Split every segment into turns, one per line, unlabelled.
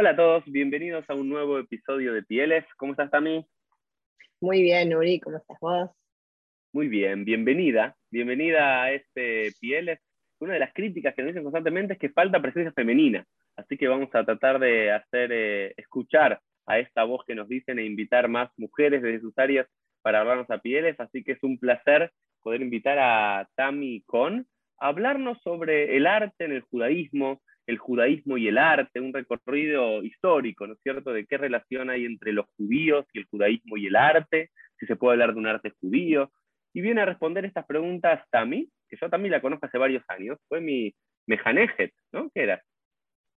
Hola a todos, bienvenidos a un nuevo episodio de Pieles. ¿Cómo estás, Tami?
Muy bien, Uri, ¿cómo estás vos?
Muy bien, bienvenida. Bienvenida a este Pieles. Una de las críticas que nos dicen constantemente es que falta presencia femenina. Así que vamos a tratar de hacer eh, escuchar a esta voz que nos dicen e invitar más mujeres desde sus áreas para hablarnos a Pieles. Así que es un placer poder invitar a Tami Con a hablarnos sobre el arte en el judaísmo, el judaísmo y el arte, un recorrido histórico, ¿no es cierto?, de qué relación hay entre los judíos y el judaísmo y el arte, si se puede hablar de un arte judío. Y viene a responder estas preguntas Tami, que yo también la conozco hace varios años, fue mi Mejanejet, ¿no? ¿Qué era?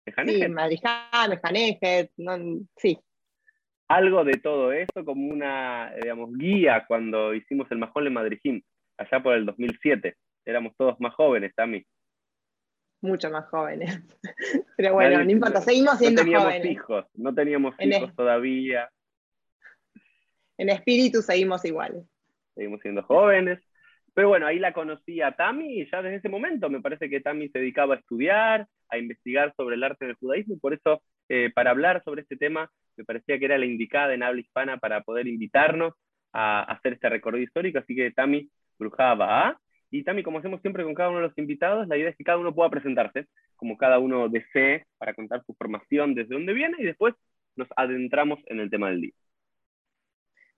¿Mejanejet? Sí, Madrijá, Mejanejet, sí.
Algo de todo eso, como una, digamos, guía cuando hicimos el Majón de Madrijim, allá por el 2007 éramos todos más jóvenes, Tami.
Mucho más jóvenes. Pero bueno, no importa, seguimos siendo
jóvenes.
No
teníamos hijos, no teníamos hijos todavía.
En espíritu seguimos iguales.
Seguimos siendo jóvenes. Pero bueno, ahí la conocí a Tami y ya desde ese momento me parece que Tami se dedicaba a estudiar, a investigar sobre el arte del judaísmo y por eso eh, para hablar sobre este tema me parecía que era la indicada en habla hispana para poder invitarnos a, hacer este recorrido histórico. Así que Tami, brujaba a y también, como hacemos siempre con cada uno de los invitados, la idea es que cada uno pueda presentarse, como cada uno desee, para contar su formación, desde dónde viene, y después nos adentramos en el tema del día.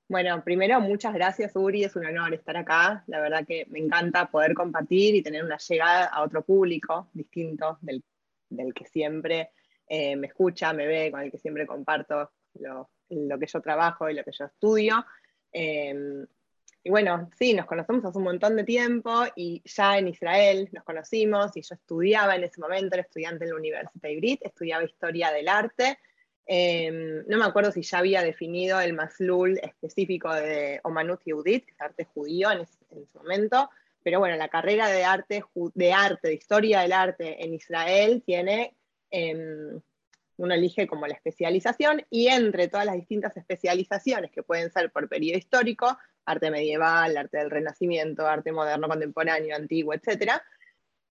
Bueno, primero, muchas gracias, Uri. Es un honor estar acá. La verdad que me encanta poder compartir y tener una llegada a otro público distinto del, que siempre eh, me escucha, me ve, con el que siempre comparto lo, que yo trabajo y lo que yo estudio. Eh, y bueno, sí, nos conocemos hace un montón de tiempo y ya en Israel nos conocimos y yo estudiaba en ese momento, era estudiante en la Universidad Ibrit, estudiaba historia del arte. Em, no me acuerdo si ya había definido el maslul específico de Omanut Yehudit, que es arte judío en ese, momento, pero bueno, la carrera de arte, de arte, de historia del arte en Israel tiene, em, uno elige como la especialización y entre todas las distintas especializaciones que pueden ser por periodo histórico, arte medieval, arte del Renacimiento, arte moderno, contemporáneo, antiguo, etc.,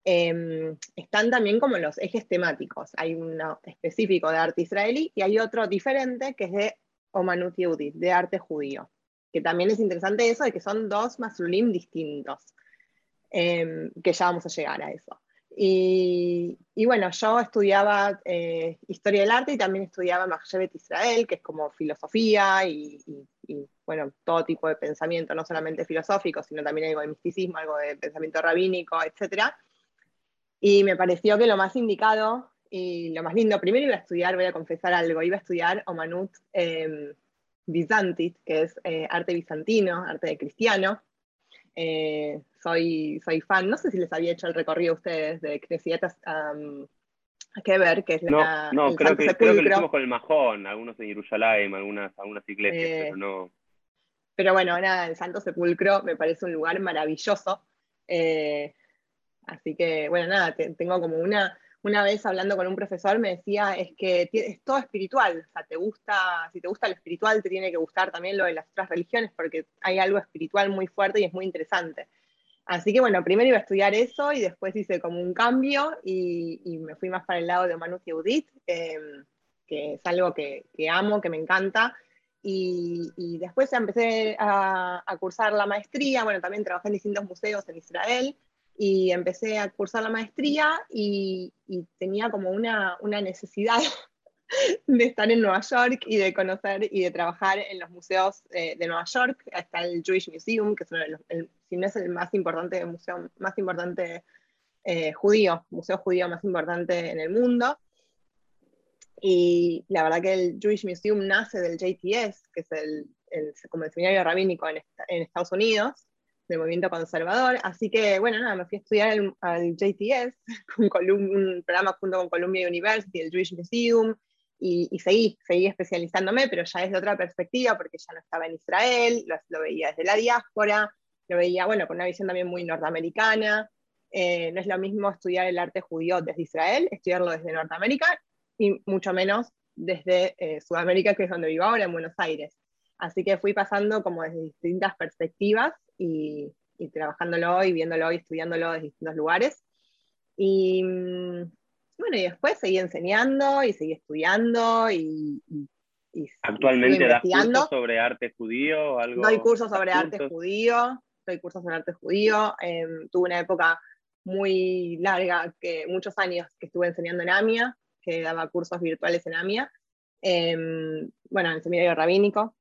em, están también como los ejes temáticos. Hay uno específico de arte israelí y hay otro diferente que es de Omanut Yehudit, de arte judío, que también es interesante eso de que son dos masulim distintos, em, que ya vamos a llegar a eso. Y, bueno, yo estudiaba eh, historia del arte y también estudiaba Mahshevet Israel, que es como filosofía y, bueno, todo tipo de pensamiento, no solamente filosófico, sino también algo de misticismo, algo de pensamiento rabínico, etc. Y me pareció que lo más indicado y lo más lindo, primero iba a estudiar, voy a confesar algo, iba a estudiar Omanut eh, Bizantit, que es eh, arte bizantino, arte de cristiano, eh, soy, soy fan, no sé si les había hecho el recorrido a ustedes de Crecietas um, ver que es
no, la, no, creo que, creo que, lo hicimos con el Majón, algunos en Jerusalén, algunas, algunas iglesias, eh, pero no.
Pero bueno, nada, el Santo Sepulcro me parece un lugar maravilloso. Eh, así que, bueno, nada, tengo como una, una vez hablando con un profesor me decía, es que es todo espiritual, o sea, te gusta, si te gusta lo espiritual, te tiene que gustar también lo de las otras religiones, porque hay algo espiritual muy fuerte y es muy interesante. Así que bueno, primero iba a estudiar eso y después hice como un cambio y, me fui más para el lado de Manu Audit, em, que es algo que, amo, que me encanta. Y, después empecé a, a, cursar la maestría, bueno, también trabajé en distintos museos en Israel y empecé a cursar la maestría y, tenía como una, necesidad de estar en Nueva York y de conocer y de trabajar en los museos eh, de Nueva York. Está el Jewish Museum, que es uno de los, si no es el más importante museo, más importante eh, judío, museo judío más importante en el mundo. Y la verdad que el Jewish Museum nace del JTS, que es el, como el seminario rabínico en Estados Unidos, del movimiento conservador. Así que, bueno, nada, me fui a estudiar al, JTS, con un programa junto con Columbia University, el Jewish Museum, y, seguí, seguí especializándome, pero ya desde otra perspectiva, porque ya no estaba en Israel, lo, veía desde la diáspora, lo veía, bueno, con una visión también muy norteamericana. Eh, no es lo mismo estudiar el arte judío desde Israel, estudiarlo desde Norteamérica, y mucho menos desde eh, Sudamérica, que es donde vivo ahora, en Buenos Aires. Así que fui pasando como desde distintas perspectivas y, trabajándolo y viéndolo y estudiándolo desde distintos lugares. Y, Bueno, y después seguí enseñando y seguí estudiando y,
¿Actualmente das cursos sobre arte judío? Algo,
doy cursos sobre arte judío, doy cursos sobre arte judío. Em, tuve una época muy larga, que muchos años que estuve enseñando en AMIA, que daba cursos virtuales en AMIA. Em, bueno, en el seminario rabínico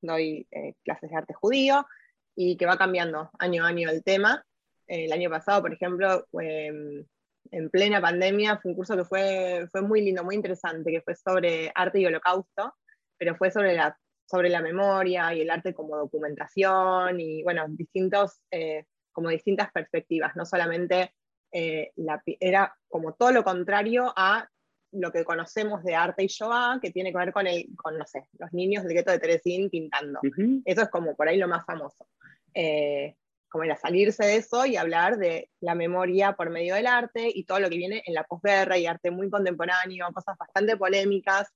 doy eh, clases de arte judío y que va cambiando año a año el tema. el año pasado, por ejemplo, em, en plena pandemia fue un curso que fue, fue muy lindo, muy interesante, que fue sobre arte y holocausto, pero fue sobre la, sobre la memoria y el arte como documentación y, bueno, distintos, eh, como distintas perspectivas, no solamente eh, la, era como todo lo contrario a lo que conocemos de arte y Shoah, que tiene que ver con, el, con no sé, los niños del gueto de Teresín pintando. Eso es como por ahí lo más famoso. Eh, como era salirse de eso y hablar de la memoria por medio del arte y todo lo que viene en la posguerra y arte muy contemporáneo, cosas bastante polémicas.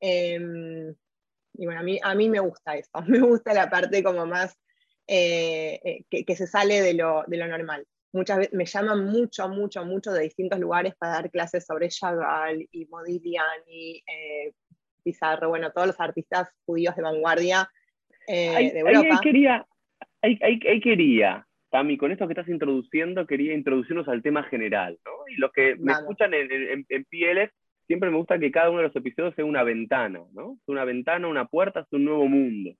Em, y bueno, a mí, a mí me gusta eso, me gusta la parte como más eh, eh, que, se sale de lo, de lo normal muchas veces me llaman mucho, mucho, mucho de distintos lugares para dar clases sobre Chagall y Modigliani, eh, Pizarro, bueno, todos los artistas judíos de vanguardia eh, de Europa.
Ahí, quería, ahí, quería, Tami, con esto que estás introduciendo, quería introducirnos al tema general, ¿no? Y los que me escuchan en, en, en PLF, siempre me gusta que cada uno de los episodios sea una ventana, ¿no? Una ventana, una puerta hacia un nuevo mundo.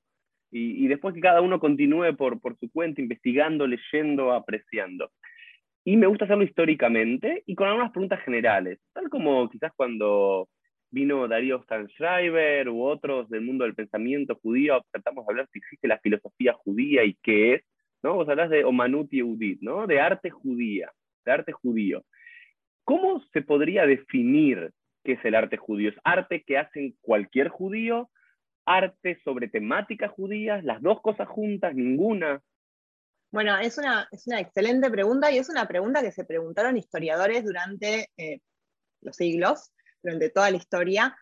Y, después que cada uno continúe por, por su cuenta, investigando, leyendo, apreciando. Y me gusta hacerlo históricamente y con algunas preguntas generales, tal como quizás cuando vino Darío Stanschreiber u otros del mundo del pensamiento judío, tratamos de hablar si existe la filosofía judía y qué es, ¿no? Vos hablas de Omanut Yehudit, ¿no? De arte judía, de arte judío. ¿Cómo se podría definir qué es el arte judío? ¿Es arte que hacen cualquier judío? ¿Arte sobre temáticas judías? ¿Las dos cosas juntas? ¿Ninguna?
Bueno, es una, es una excelente pregunta y es una pregunta que se preguntaron historiadores durante eh, los siglos, durante toda la historia.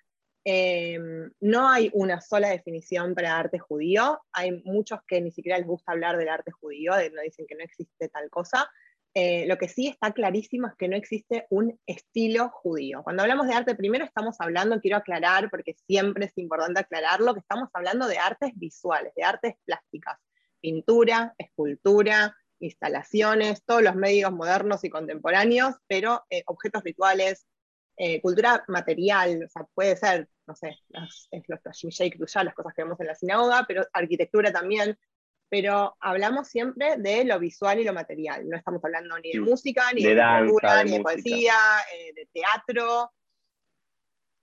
Em, no hay una sola definición para arte judío. Hay muchos que ni siquiera les gusta hablar del arte judío, no dicen que no existe tal cosa. Eh, lo que sí está clarísimo es que no existe un estilo judío. Cuando hablamos de arte, primero estamos hablando, quiero aclarar, porque siempre es importante aclararlo, que estamos hablando de artes visuales, de artes plásticas pintura, escultura, instalaciones, todos los medios modernos y contemporáneos, pero eh, objetos rituales, eh, cultura material, o sea, puede ser, no sé, las, los las cosas que vemos en la sinagoga, pero arquitectura también, pero hablamos siempre de lo visual y lo material, no estamos hablando ni de música, ni de, literatura, ni de poesía, eh, de teatro,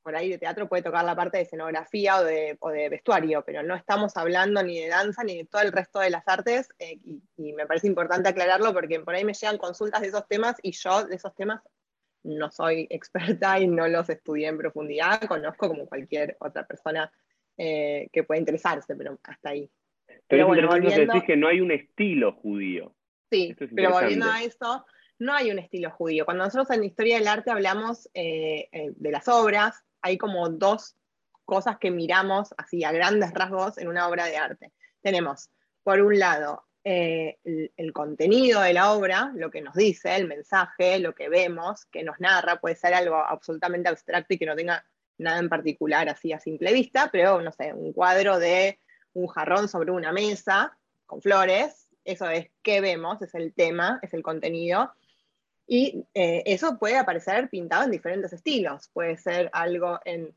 por ahí de teatro puede tocar la parte de escenografía o de, vestuario, pero no estamos hablando ni de danza ni de todo el resto de las artes, eh, y, me parece importante aclararlo porque por ahí me llegan consultas de esos temas y yo de esos temas no soy experta y no los estudié en profundidad, conozco como cualquier otra persona eh, que pueda interesarse, pero hasta ahí.
Pero, bueno, volviendo... decir que no hay un estilo judío.
Sí, pero volviendo a eso, no hay un estilo judío. Cuando nosotros en Historia del Arte hablamos eh, de las obras, hay como dos cosas que miramos así a grandes rasgos en una obra de arte. Tenemos, por un lado, eh, el, contenido de la obra, lo que nos dice, el mensaje, lo que vemos, que nos narra, puede ser algo absolutamente abstracto y que no tenga nada en particular así a simple vista, pero no sé, un cuadro de un jarrón sobre una mesa con flores, eso es qué vemos, es el tema, es el contenido. Y eh, eso puede aparecer pintado en diferentes estilos. Puede ser algo en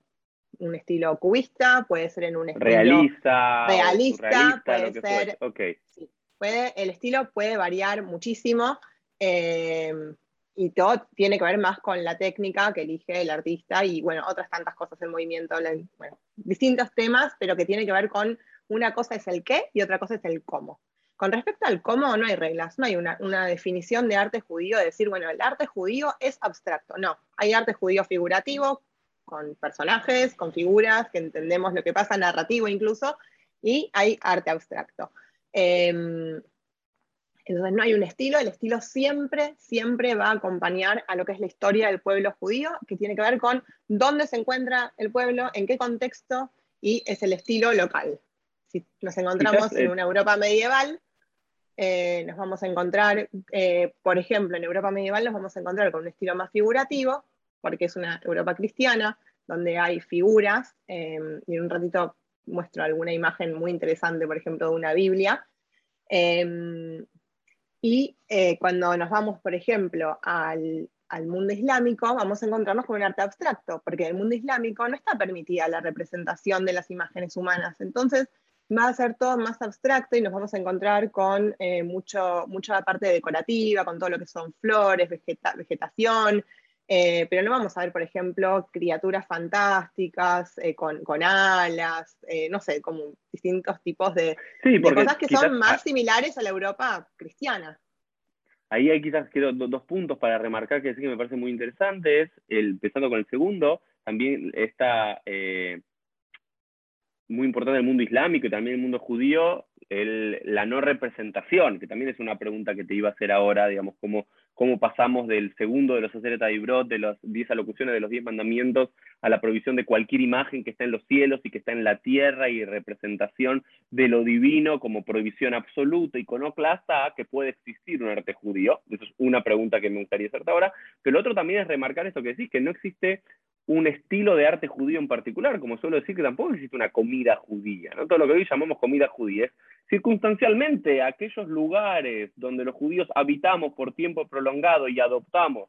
un estilo cubista, puede ser en un estilo
realista,
realista, puede ser. puede, el estilo puede variar muchísimo eh, y todo tiene que ver más con la técnica que elige el artista y, bueno, otras tantas cosas en movimiento, bueno, distintos temas, pero que tiene que ver con una cosa es el qué y otra cosa es el cómo. Con respecto al cómo, no hay reglas, no hay una, definición de arte judío de decir, bueno, el arte judío es abstracto. No, hay arte judío figurativo, con personajes, con figuras, que entendemos lo que pasa, narrativo incluso, y hay arte abstracto. Em, entonces no hay un estilo, el estilo siempre, siempre va a acompañar a lo que es la historia del pueblo judío, que tiene que ver con dónde se encuentra el pueblo, en qué contexto, y es el estilo local. Si nos encontramos en una Europa medieval, eh, nos vamos a encontrar, eh, por ejemplo, en Europa medieval nos vamos a encontrar con un estilo más figurativo, porque es una Europa cristiana, donde hay figuras, em, y en un ratito muestro alguna imagen muy interesante, por ejemplo, de una Biblia. Em, y eh, cuando nos vamos, por ejemplo, al, al mundo islámico, vamos a encontrarnos con un arte abstracto, porque en el mundo islámico no está permitida la representación de las imágenes humanas. Entonces, va a ser todo más abstracto y nos vamos a encontrar con eh, mucho, mucha parte decorativa, con todo lo que son flores, vegetación, eh, pero no vamos a ver, por ejemplo, criaturas fantásticas eh, con, alas, no sé, como distintos tipos de, de cosas que son más similares a la Europa cristiana.
Ahí hay quizás quiero dos puntos para remarcar que sí que me parece muy interesantes. El, empezando con el segundo, también está eh, muy importante el mundo islámico y también el mundo judío, la no representación, que también es una pregunta que te iba a hacer ahora, digamos, cómo, cómo pasamos del segundo de los Aseret Ibrot, de las diez alocuciones de los diez mandamientos, a la provisión de cualquier imagen que está en los cielos y que está en la tierra y representación de lo divino como prohibición absoluta, iconoclasta, que puede existir un arte judío. Eso es una pregunta que me gustaría hacerte ahora. Pero lo otro también es remarcar esto que decís, que no existe un estilo de arte judío en particular, como suelo decir que tampoco existe una comida judía, ¿no? Todo lo que hoy llamamos comida judía es circunstancialmente aquellos lugares donde los judíos habitamos por tiempo prolongado y adoptamos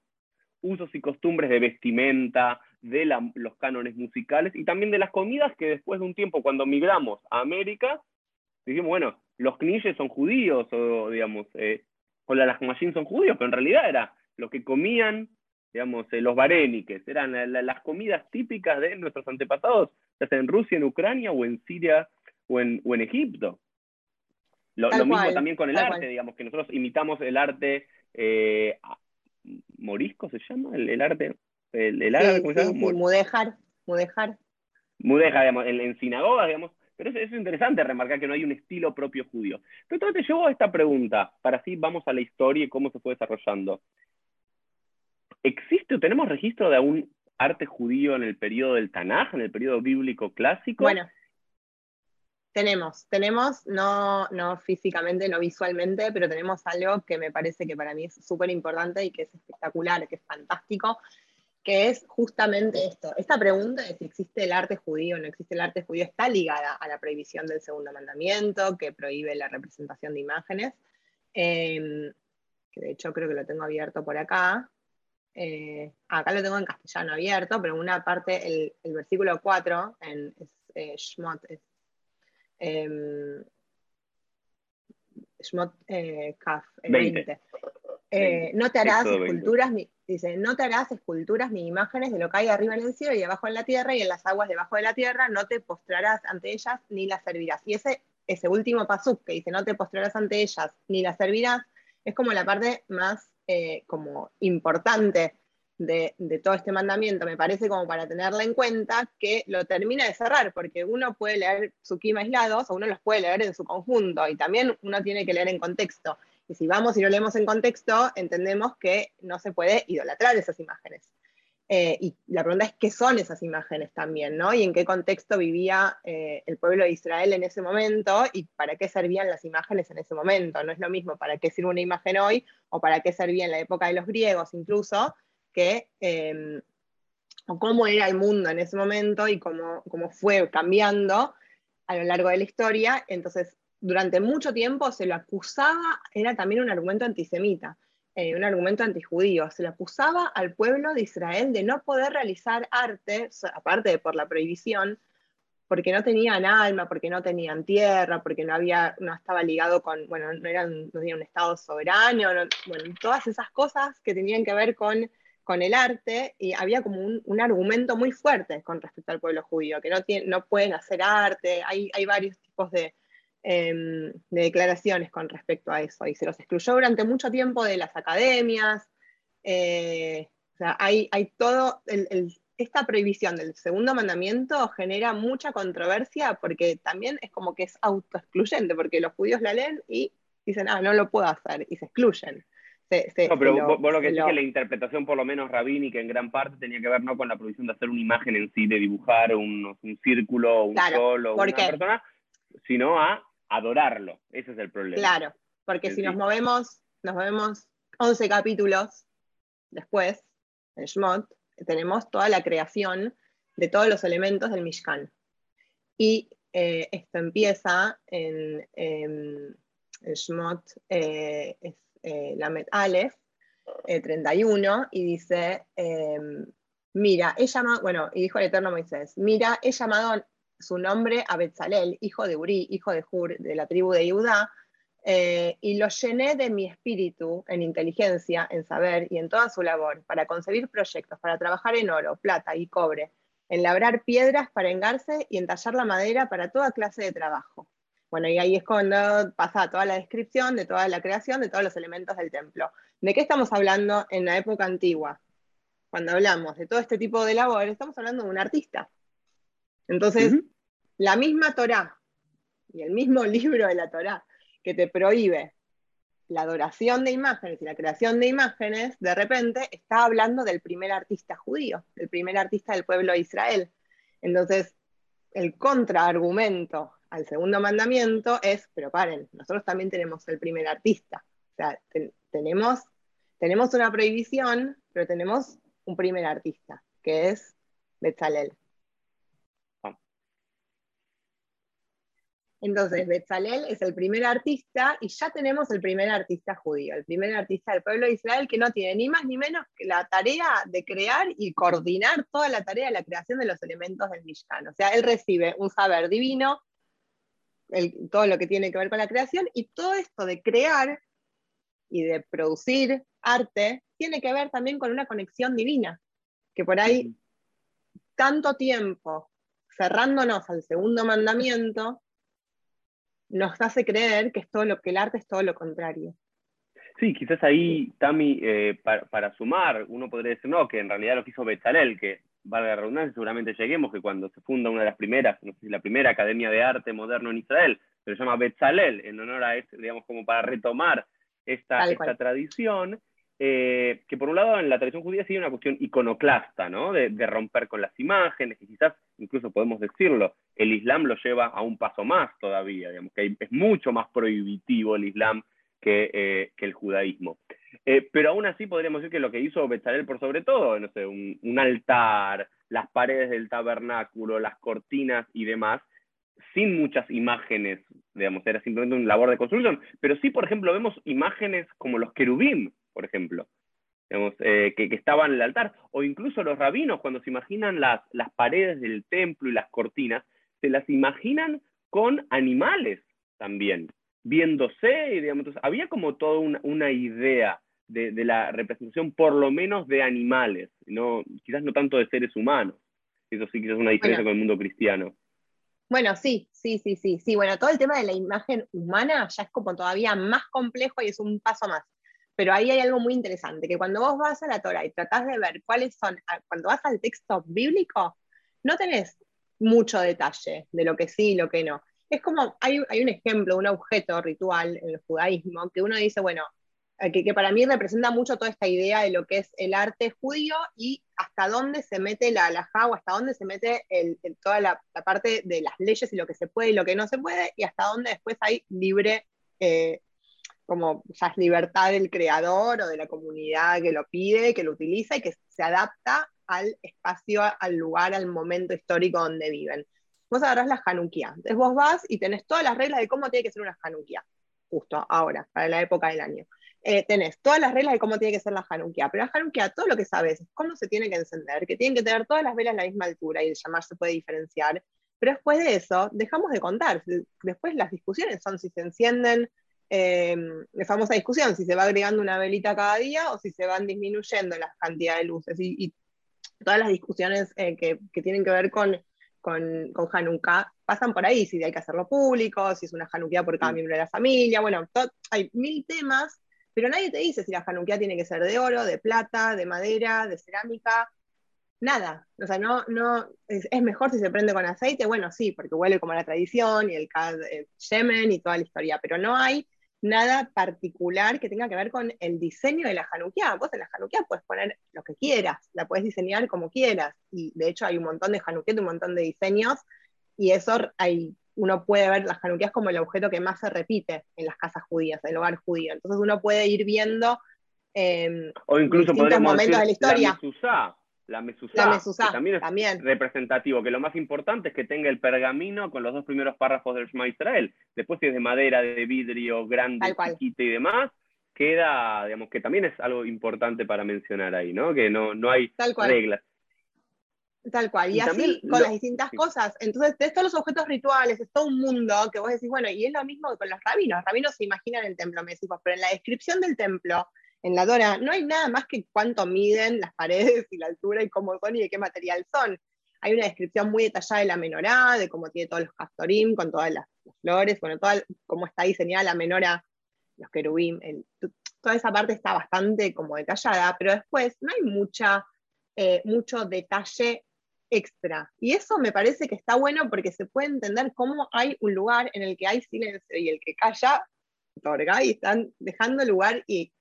usos y costumbres de vestimenta, de los cánones musicales y también de las comidas que después de un tiempo, cuando migramos a América, dijimos, bueno, los knishes son judíos, o digamos, eh, o las machines son judíos, pero en realidad era lo que comían, digamos, eh, los varéniques, eran las comidas típicas de nuestros antepasados, ya sea en Rusia, en Ucrania, o en Siria, o en, o en Egipto. Lo, mismo también con el arte, digamos, que nosotros imitamos el arte eh, morisco, se llama, el, arte el, el árabe,
¿cómo se llama? mudejar, mudejar.
Mudejar, digamos, en, sinagogas, digamos. Pero eso, es interesante remarcar que no hay un estilo propio judío. Pero entonces te llevo a esta pregunta, para así vamos a la historia y cómo se fue desarrollando. ¿Existe o tenemos registro de algún arte judío en el periodo del Tanaj, en el periodo bíblico clásico?
Bueno, tenemos, tenemos, no, no físicamente, no visualmente, pero tenemos algo que me parece que para mí es súper importante y que es espectacular, que es fantástico, que es justamente esto. Esta pregunta de si existe el arte judío o no existe el arte judío está ligada a la prohibición del segundo mandamiento, que prohíbe la representación de imágenes, em, que de hecho creo que lo tengo abierto por acá. Eh, acá lo tengo en castellano abierto, pero en una parte, el, versículo 4, en eh, Shmot, Shmot eh, Kaf, 20. Eh, no te harás esculturas, ni, dice, no te harás esculturas ni imágenes de lo que hay arriba en el cielo y abajo en la tierra y en las aguas debajo de la tierra, no te postrarás ante ellas ni las servirás. Y ese, ese último pasuk que dice, no te postrarás ante ellas ni las servirás, es como la parte más eh, como importante de, todo este mandamiento, me parece como para tenerla en cuenta, que lo termina de cerrar, porque uno puede leer su quima aislados o uno los puede leer en su conjunto, y también uno tiene que leer en contexto. Y si vamos y lo leemos en contexto, entendemos que no se puede idolatrar esas imágenes. Eh, y la pregunta es qué son esas imágenes también, ¿no? Y en qué contexto vivía eh, el pueblo de Israel en ese momento y para qué servían las imágenes en ese momento. No es lo mismo para qué sirve una imagen hoy o para qué servía en la época de los griegos incluso, que, em, cómo era el mundo en ese momento y cómo, cómo fue cambiando a lo largo de la historia. Entonces, durante mucho tiempo se lo acusaba, era también un argumento antisemita, eh, un argumento antijudío, se lo acusaba al pueblo de Israel de no poder realizar arte, aparte de por la prohibición, porque no tenían alma, porque no tenían tierra, porque no, había, no estaba ligado con, bueno, no, eran, no tenían un Estado soberano, bueno, todas esas cosas que tenían que ver con con el arte y había como un, argumento muy fuerte con respecto al pueblo judío, que no, no pueden hacer arte, hay, hay varios tipos de, em, de, declaraciones con respecto a eso, y se los excluyó durante mucho tiempo de las academias, eh, o sea, hay, hay todo, esta prohibición del segundo mandamiento genera mucha controversia porque también es como que es autoexcluyente, porque los judíos la leen y dicen, ah, no lo puedo hacer, y se excluyen
no, pero vos, lo que decís que la interpretación, por lo menos rabínica, en gran parte tenía que ver no con la provisión de hacer una imagen en sí, de dibujar un, un círculo, un sol o una persona, sino a adorarlo. Ese es el problema.
Claro, porque si nos movemos, nos movemos 11 capítulos después, en Shmot, tenemos toda la creación de todos los elementos del Mishkan. Y eh, esto empieza en, en, Shmot, eh, es, eh, Lamet Aleph, 31, y dice, em, mira, he llamado, bueno, y dijo el Eterno Moisés, mira, he llamado su nombre a Betzalel, hijo de Uri, hijo de Hur, de la tribu de Judá, eh, y lo llené de mi espíritu en inteligencia, en saber y en toda su labor, para concebir proyectos, para trabajar en oro, plata y cobre, en labrar piedras para engarse y entallar la madera para toda clase de trabajo. Bueno, y ahí es cuando pasa toda la descripción de toda la creación de todos los elementos del templo. ¿De qué estamos hablando en la época antigua? Cuando hablamos de todo este tipo de labor, estamos hablando de un artista. Entonces, la misma Torá y el mismo libro de la Torá que te prohíbe la adoración de imágenes y la creación de imágenes, de repente está hablando del primer artista judío, del primer artista del pueblo de Israel. Entonces, el contraargumento al segundo mandamiento es, pero paren, nosotros también tenemos el primer artista. O sea, tenemos, tenemos una prohibición, pero tenemos un primer artista, que es Betzalel. Entonces, Betzalel es el primer artista y ya tenemos el primer artista judío, el primer artista del pueblo de Israel que no tiene ni más ni menos que la tarea de crear y coordinar toda la tarea de la creación de los elementos del Mishkan. O sea, él recibe un saber divino, todo lo que tiene que ver con la creación, y todo esto de crear y de producir arte tiene que ver también con una conexión divina, que por ahí tanto tiempo cerrándonos al segundo mandamiento, nos hace creer que, todo lo, que el arte es todo lo contrario.
Sí, quizás ahí, Tami, eh, para, sumar, uno podría decir, no, que en realidad lo que hizo Betzalel, que valga la redundancia, seguramente lleguemos, que cuando se funda una de las primeras, no sé si la primera Academia de Arte Moderno en Israel, se llama Betzalel, en honor a, este, digamos, como para retomar esta, esta tradición, eh, que por un lado en la tradición judía sigue una cuestión iconoclasta, ¿no? De, romper con las imágenes, y quizás incluso podemos decirlo, el Islam lo lleva a un paso más todavía, digamos, que es mucho más prohibitivo el Islam que, eh, el judaísmo. Eh, pero aún así podríamos decir que lo que hizo Bezalel por sobre todo, no sé, un, un altar, las paredes del tabernáculo, las cortinas y demás, sin muchas imágenes, digamos, era simplemente una labor de construcción, pero sí, por ejemplo, vemos imágenes como los querubim, por ejemplo, eh, que, estaban en el altar, o incluso los rabinos, cuando se imaginan las, las paredes del templo y las cortinas, se las imaginan con animales también, viéndose, digamos, había como toda una, idea de, la representación, por lo menos de animales, no, quizás no tanto de seres humanos. Eso sí quizás es una diferencia con el mundo cristiano.
Bueno, sí, sí, sí, sí, sí. Bueno, todo el tema de la imagen humana ya es como todavía más complejo y es un paso más. Pero ahí hay algo muy interesante, que cuando vos vas a la Torah y tratás de ver cuáles son, cuando vas al texto bíblico, no tenés mucho detalle de lo que sí y lo que no. Es como, hay, un ejemplo, un objeto ritual en el judaísmo, que uno dice, bueno, eh, que, para mí representa mucho toda esta idea de lo que es el arte judío y hasta dónde se mete la alajá o hasta dónde se mete toda la, parte de las leyes y lo que se puede y lo que no se puede, y hasta dónde después hay libre eh, como ya es libertad del creador o de la comunidad que lo pide, que lo utiliza y que se adapta al espacio, al lugar, al momento histórico donde viven. Vos agarrás la Hanukkah. Entonces vos vas y tenés todas las reglas de cómo tiene que ser una Hanukkah, justo ahora, para la época del año. Eh, tenés todas las reglas de cómo tiene que ser la Hanukkah, pero la Hanukkah, todo lo que sabes es cómo se tiene que encender, que tienen que tener todas las velas a la misma altura y el llamar se puede diferenciar. Pero después de eso, dejamos de contar. Después las discusiones son si se encienden eh, famosa discusión, si se va agregando una velita cada día o si se van disminuyendo la cantidad de luces. Y, todas las discusiones eh, que, tienen que ver con, con, con, Hanukkah pasan por ahí, si hay que hacerlo público, si es una Hanukkah por cada miembro de la familia, bueno, hay mil temas, pero nadie te dice si la Hanukkah tiene que ser de oro, de plata, de madera, de cerámica, nada. O sea, no, no, es, mejor si se prende con aceite, bueno, sí, porque huele como la tradición y el, el Yemen y toda la historia, pero no hay nada particular que tenga que ver con el diseño de la Hanukkah. Vos en la Hanukkah puedes poner lo que quieras, la puedes diseñar como quieras. Y de hecho hay un montón de Hanukkah, un montón de diseños, y eso hay, uno puede ver las Hanukkahs como el objeto que más se repite en las casas judías, en el hogar judío. Entonces uno puede ir viendo
eh, o incluso distintos momentos de la historia. la mezuzá,
la
también es
también.
representativo, que lo más importante es que tenga el pergamino con los dos primeros párrafos del Shema Israel. Después si es de madera, de vidrio, grande, chiquita y demás, queda, digamos, que también es algo importante para mencionar ahí, ¿no? Que no, no hay reglas.
Tal cual, y, así con las distintas cosas. Entonces, de todos los objetos rituales, es todo un mundo que vos decís, bueno, y es lo mismo con los rabinos. Los rabinos se imaginan el templo, me decís, pero en la descripción del templo, en la Dora, no hay nada más que cuánto miden las paredes y la altura y cómo son y de qué material son. Hay una descripción muy detallada de la menorá, de cómo tiene todos los castorim, con todas las, flores, bueno, cómo está diseñada la menora, los querubim, toda esa parte está bastante como detallada, pero después no hay mucha, eh, mucho detalle extra. Y eso me parece que está bueno porque se puede entender cómo hay un lugar en el que hay silencio y el que calla otorga y están dejando lugar y,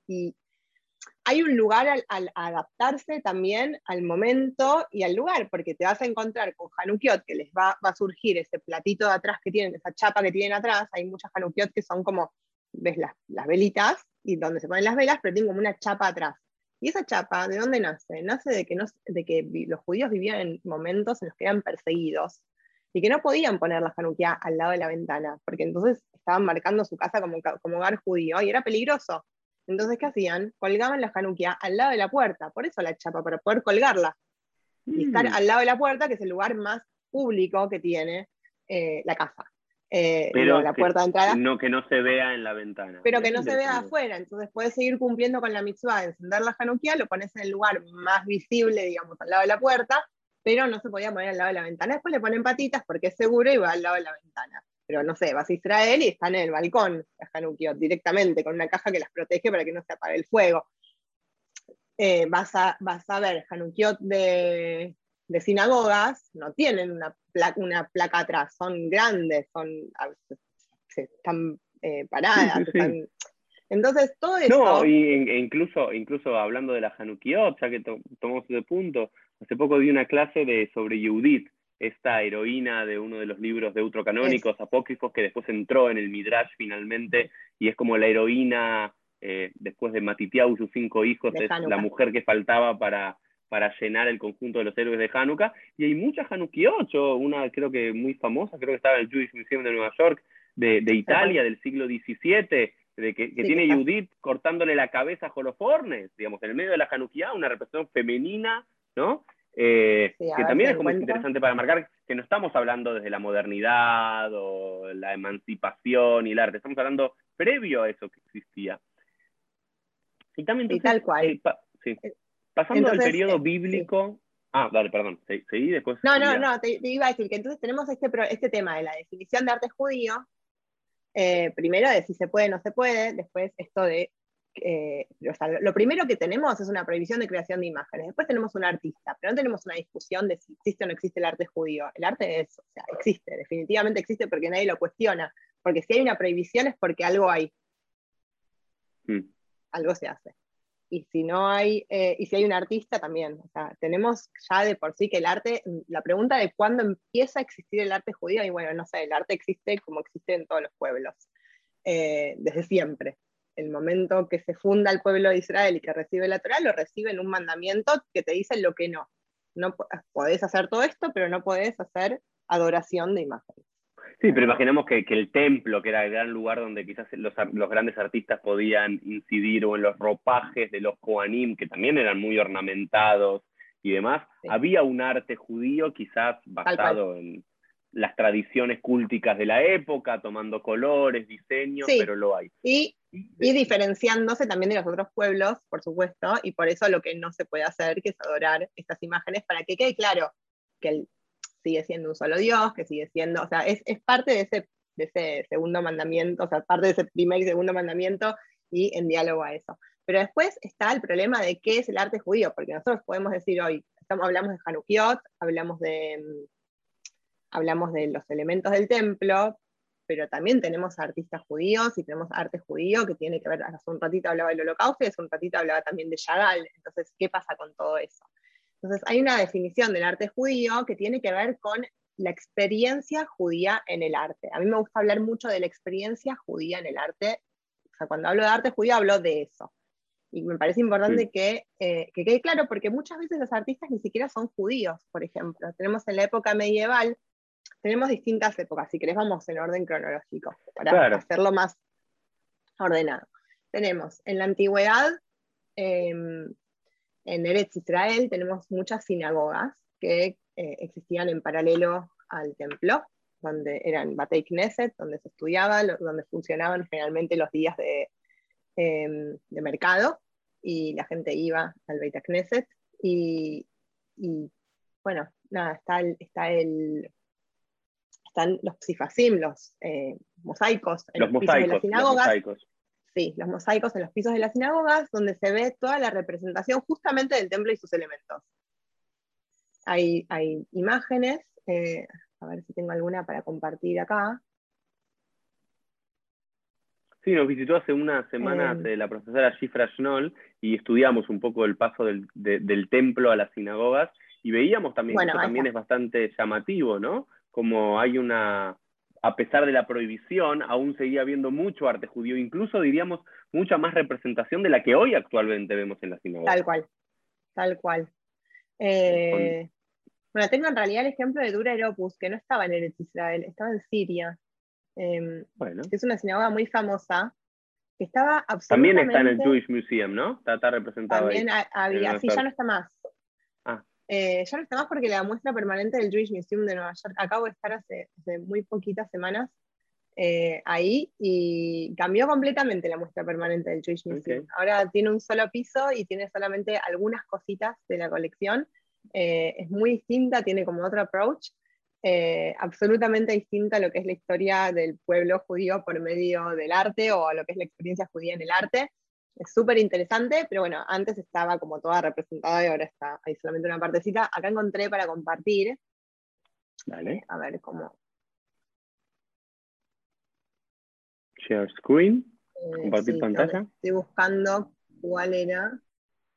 hay un lugar al, adaptarse también al momento y al lugar, porque te vas a encontrar con Hanukiot que les va, a surgir ese platito de atrás que tienen, esa chapa que tienen atrás, hay muchas Hanukiot que son como, ves las, las velitas y donde se ponen las velas, pero tienen como una chapa atrás. Y esa chapa, ¿de dónde nace? Nace de que, no, de que los judíos vivían en momentos en los que eran perseguidos y que no podían poner la Hanukkah al lado de la ventana, porque entonces estaban marcando su casa como, como hogar judío y era peligroso. Entonces, ¿qué hacían? Colgaban la Hanukkah al lado de la puerta, por eso la chapa, para poder colgarla. Y estar mm. al lado de la puerta, que es el lugar más público que tiene eh, la casa.
Eh, pero la puerta de entrada. No, que no se vea en la ventana.
Pero que no se vea afuera, entonces puedes seguir cumpliendo con la mitzvah de encender la Hanukkah, lo pones en el lugar más visible, digamos, al lado de la puerta, pero no se podía poner al lado de la ventana. Después le ponen patitas porque es seguro y va al lado de la ventana. Pero no sé, vas a Israel y están en el balcón, la Hanukkah, directamente, con una caja que las protege para que no se apague el fuego. Eh, vas, a, vas a ver Hanukkah de, de sinagogas no tienen una, placa, una placa atrás, son grandes, son, están eh, paradas. Entonces, todo eso...
No, y, e incluso, incluso hablando de la Hanukiot, ya que tomamos ese punto, hace poco di una clase de, sobre Judith, esta heroína de uno de los libros deutrocanónicos, apócrifos, que después entró en el Midrash finalmente, y es como la heroína, eh, después de Matitiau, sus cinco hijos, es la mujer que faltaba para, para llenar el conjunto de los héroes de Hanukkah. Y hay muchas Hanukkot, una creo que muy famosa, creo que estaba en el Jewish Museum de Nueva York, de, Italia, del siglo XVII, de que, tiene Judith cortándole la cabeza a Holofornes, digamos, en el medio de la Hanukkah, una representación femenina, ¿no? Eh, que también es como interesante para marcar que no estamos hablando desde la modernidad o la emancipación y el arte, estamos hablando previo a eso que existía.
Y también tal cual. Eh,
sí. Pasando al periodo eh, bíblico. Ah, dale, perdón, seguí después.
No, no, no, te, iba a decir que entonces tenemos este, este tema de la definición de arte judío. Eh, primero de si se puede o no se puede, después esto de. Eh, lo primero que tenemos es una prohibición de creación de imágenes. Después tenemos un artista, pero no tenemos una discusión de si existe o no existe el arte judío. El arte es, o sea, existe, definitivamente existe porque nadie lo cuestiona. Porque si hay una prohibición es porque algo hay. Mm. Algo se hace y si no hay, eh, y si hay un artista también. O sea, tenemos ya de por sí que el arte, la pregunta de cuándo empieza a existir el arte judío, y bueno, no sé, el arte existe como existe en todos los pueblos, eh, desde siempre. El momento que se funda el pueblo de Israel y que recibe la Torah, lo recibe en un mandamiento que te dice lo que no. No podés hacer todo esto, pero no podés hacer adoración de imágenes.
Sí, pero imaginemos que, el templo, que era el gran lugar donde quizás los, grandes artistas podían incidir, o en los ropajes de los Koanim, que también eran muy ornamentados y demás, había un arte judío quizás basado en las tradiciones cúlticas de la época, tomando colores, diseños, pero lo hay.
Y, y diferenciándose también de los otros pueblos, por supuesto, y por eso lo que no se puede hacer, que es adorar estas imágenes, para que quede claro que el sigue siendo un solo Dios, que sigue siendo, o sea, es, parte de ese, de ese segundo mandamiento, o sea, parte de ese primer y segundo mandamiento y en diálogo a eso. Pero después está el problema de qué es el arte judío, porque nosotros podemos decir hoy, estamos, hablamos de Hanukkot, hablamos de, hablamos de los elementos del templo, pero también tenemos artistas judíos y tenemos arte judío que tiene que ver, hace un ratito hablaba del holocausto y hace un ratito hablaba también de Chagall, entonces, ¿qué pasa con todo eso? Entonces, hay una definición del arte judío que tiene que ver con la experiencia judía en el arte. A mí me gusta hablar mucho de la experiencia judía en el arte. O sea, cuando hablo de arte judío hablo de eso. Y me parece importante que, que, quede claro, porque muchas veces los artistas ni siquiera son judíos, por ejemplo. Tenemos en la época medieval, tenemos distintas épocas, si querés vamos en orden cronológico, para hacerlo más ordenado. Tenemos en la antigüedad, em, en Eretz Israel, tenemos muchas sinagogas que eh, existían en paralelo al templo, donde eran Batei Knesset, donde se estudiaba, donde funcionaban generalmente los días de, em, de mercado, y la gente iba al Beit Knesset, y, bueno, nada, está está el están los psifasim, los eh, mosaicos en los, de las sinagogas. Sí, los mosaicos en los pisos de las sinagogas, donde se ve toda la representación justamente del templo y sus elementos. Hay, hay imágenes, eh, a ver si tengo alguna para compartir acá.
Sí, nos visitó hace unas semanas em. la profesora Shifra Schnoll y estudiamos un poco el paso del, templo a las sinagogas y veíamos también, que también es bastante llamativo, ¿no? como hay una, a pesar de la prohibición, aún seguía habiendo mucho arte judío, incluso diríamos mucha más representación de la que hoy actualmente vemos en la sinagoga.
Tal cual, tal cual. Eh, bueno, tengo en realidad el ejemplo de Dura Eropus, que no estaba en Eretz Israel, estaba en Siria. Em, bueno. Es una sinagoga muy famosa, que estaba
absolutamente... También está en el Jewish Museum, ¿no? Está, está representado
También había, sí, ya no está más. Eh, ya no está más porque la muestra permanente del Jewish Museum de Nueva York, acabo de estar hace, muy poquitas semanas eh, ahí y cambió completamente la muestra permanente del Jewish Museum. Ahora tiene un solo piso y tiene solamente algunas cositas de la colección. Eh, es muy distinta, tiene como otro approach, absolutamente distinta a lo que es la historia del pueblo judío por medio del arte o a lo que es la experiencia judía en el arte. Es súper interesante, pero bueno, antes estaba como toda representada y ahora está ahí solamente una partecita. Acá encontré para compartir.
Dale.
A ver cómo.
Share screen. Eh, compartir pantalla.
Estoy buscando cuál era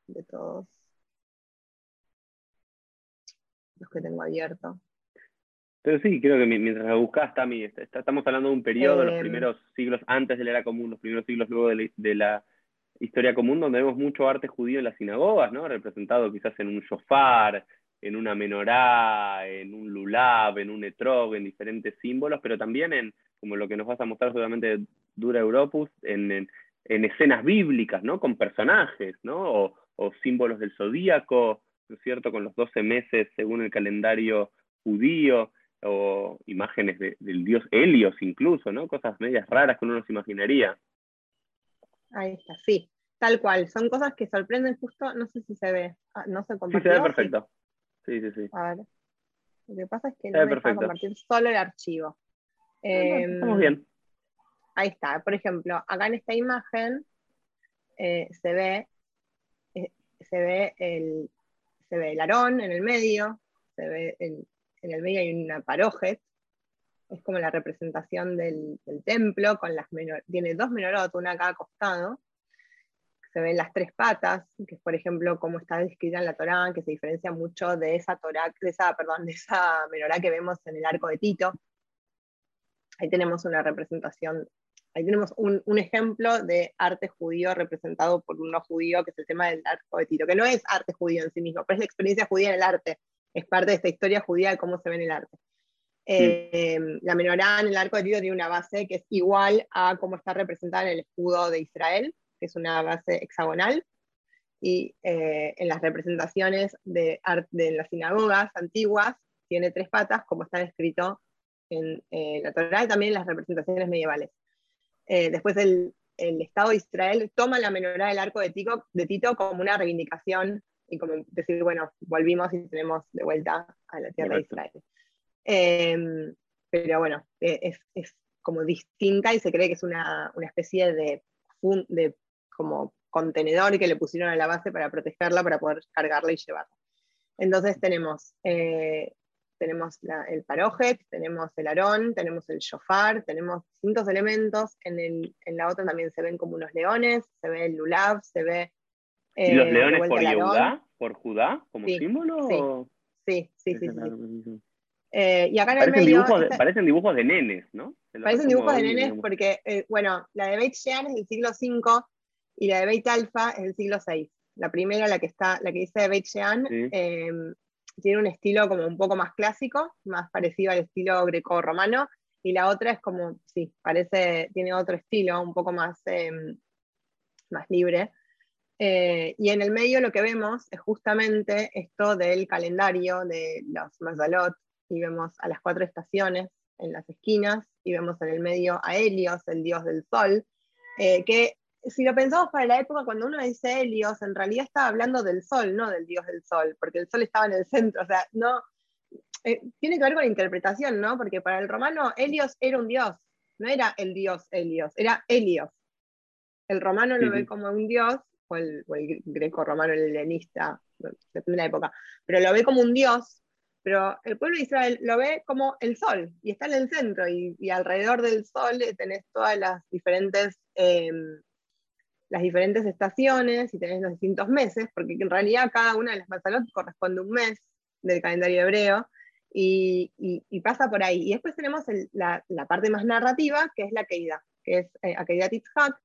de todos los que tengo abierto.
Pero sí, creo que mientras la buscas, está, estamos hablando de un periodo, los em. primeros siglos antes de la era común, los primeros siglos luego de la historia común donde vemos mucho arte judío en las sinagogas, ¿no? Representado quizás en un shofar, en una menorá, en un lulab, en un etrog, en diferentes símbolos, pero también en, como lo que nos vas a mostrar seguramente Dura Europus, en, escenas bíblicas, ¿no? Con personajes, ¿no? O, símbolos del zodíaco, ¿no es cierto? Con los 12 meses según el calendario judío, o imágenes del dios Helios incluso, ¿no? Cosas medias raras que uno nos imaginaría.
Ahí está, sí, tal cual. Son cosas que sorprenden justo, no sé si se ve, ah, no se
compartió. Sí, se ve perfecto. Sí, sí, sí.
A ver. Lo que pasa es que no me deja compartir solo el archivo.
estamos bien.
Ahí está. Por ejemplo, acá en esta imagen eh, se ve eh, se ve el se ve el arón en el medio, se ve en el medio hay una parojet, es como la representación del, templo, con las tiene dos menorotas, una acá acostado, se ven las tres patas, que es por ejemplo como está descrita en la Torá, que se diferencia mucho de esa Torá, de esa, perdón, de esa menorá que vemos en el arco de Tito. Ahí tenemos una representación, ahí tenemos un, un ejemplo de arte judío representado por un no judío, que es el tema del arco de Tito, que no es arte judío en sí mismo, pero es la experiencia judía en el arte, es parte de esta historia judía de cómo se ve en el arte. Eh, la menorá en el arco de Tito tiene una base que es igual a cómo está representada en el escudo de Israel, que es una base hexagonal. Y eh, en las representaciones de, de las sinagogas antiguas tiene tres patas, como está descrito en eh, la Torah y también en las representaciones medievales. después el, el, Estado de Israel toma la menorá del arco de Tito, de Tito como una reivindicación y como decir, bueno, volvimos y tenemos de vuelta a la tierra de Israel. Em, pero bueno, e, es, como distinta y se cree que es una, especie de, de como contenedor que le pusieron a la base para protegerla, para poder cargarla y llevarla. Entonces tenemos, eh, tenemos el parojet, tenemos el arón, tenemos el shofar, tenemos distintos elementos. En, el, en, la otra también se ven como unos leones, se ve el lulav, se ve...
¿Y los eh, leones por Judá? ¿Por Judá como símbolo?
Sí, sí, sí. sí, eh, y acá en
parecen
el medio.
Dibujos de, parecen dibujos de nenes, ¿no?
Parecen dibujos de nenes porque, eh, bueno, la de Beit Shean es del siglo V y la de Beit Alfa es del siglo VI. La primera, la que, está, la que dice Beit Shean, em, tiene un estilo como un poco más clásico, más parecido al estilo greco-romano, y la otra es como, sí, parece, tiene otro estilo, un poco más, em, más libre. Eh, y en el medio lo que vemos es justamente esto del calendario de los Mazalot, y vemos a las cuatro estaciones en las esquinas, y vemos en el medio a Helios, el dios del sol, eh, que si lo pensamos para la época, cuando uno dice Helios, en realidad estaba hablando del sol, no del dios del sol, porque el sol estaba en el centro, o sea, no, eh, tiene que ver con la interpretación, ¿no? Porque para el romano Helios era un dios, no era el dios Helios, era Helios. El romano lo ve como un dios, o el, greco-romano, el helenista, depende de la época, pero lo ve como un dios, pero el pueblo de Israel lo ve como el sol, y está en el centro, y, alrededor del sol tenés todas las diferentes... Em, las diferentes estaciones y tenés los distintos meses, porque en realidad cada una de las Matzalot corresponde a un mes del calendario hebreo, y, pasa por ahí. Y después tenemos la, parte más narrativa, que es la Keida, que es eh, Akeidat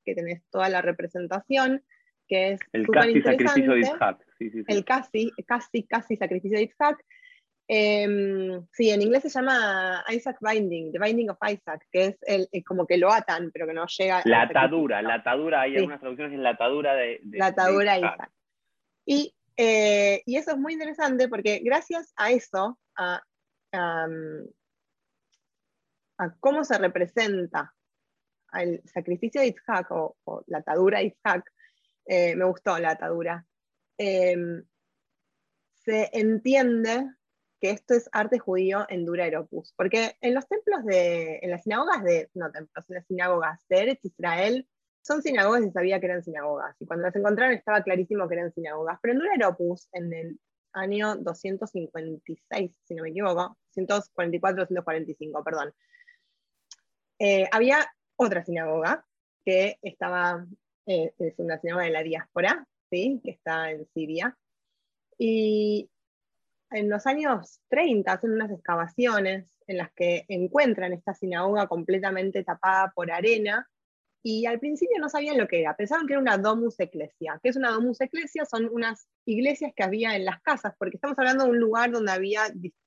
que tenés toda la representación, que es
el casi sacrificio de Itzhak.
El casi, casi, casi sacrificio de Itzhak, Em, sí, en inglés se llama Isaac Binding, The Binding of Isaac, que es el, como que lo atan, pero que no llega.
La atadura, la atadura, hay algunas traducciones en la atadura de.
la atadura Isaac. Y, eh, y, eso es muy interesante porque gracias a eso, a, a, cómo se representa el sacrificio de Isaac o, la atadura de Isaac, eh, me gustó la atadura, em, se entiende que esto es arte judío en dura Opus. Porque en los templos de, en las sinagogas de, no templos, en las sinagogas de Eretz Israel, son sinagogas y sabía que eran sinagogas. Y cuando las encontraron estaba clarísimo que eran sinagogas. Pero en dura Opus, en el año 256, si no me equivoco, 144, 145, perdón, eh, había otra sinagoga que estaba, eh, es una sinagoga de la diáspora, ¿sí? que está en Siria. Y en los años 30 hacen unas excavaciones en las que encuentran esta sinagoga completamente tapada por arena y al principio no sabían lo que era, pensaban que era una domus ecclesia. ¿Qué es una domus ecclesia? Son unas iglesias que había en las casas, porque estamos hablando de un lugar donde había,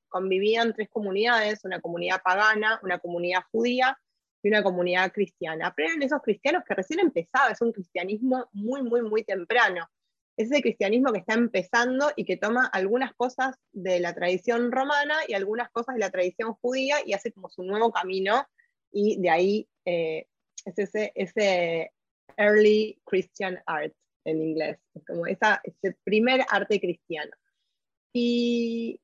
convivían tres comunidades, una comunidad pagana, una comunidad judía y una comunidad cristiana. Pero eran esos cristianos que recién empezaba, es un cristianismo muy, muy, muy temprano es ese cristianismo que está empezando y que toma algunas cosas de la tradición romana y algunas cosas de la tradición judía y hace como su nuevo camino y de ahí eh, es ese, ese early Christian art en inglés, es como esa, ese primer arte cristiano. Y,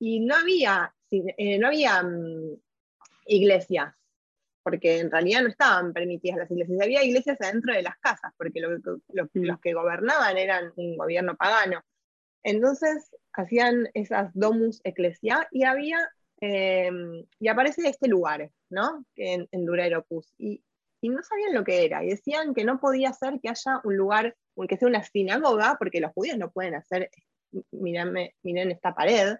no había, eh, no había mm, iglesias porque en realidad no estaban permitidas las iglesias, había iglesias adentro de las casas, porque mm. los que gobernaban eran un gobierno pagano. Entonces hacían esas domus ecclesia y había, em, y aparece este lugar, ¿no? En, en Dureropus, y, y no sabían lo que era, y decían que no podía ser que haya un lugar, que sea una sinagoga, porque los judíos no pueden hacer, miren esta pared,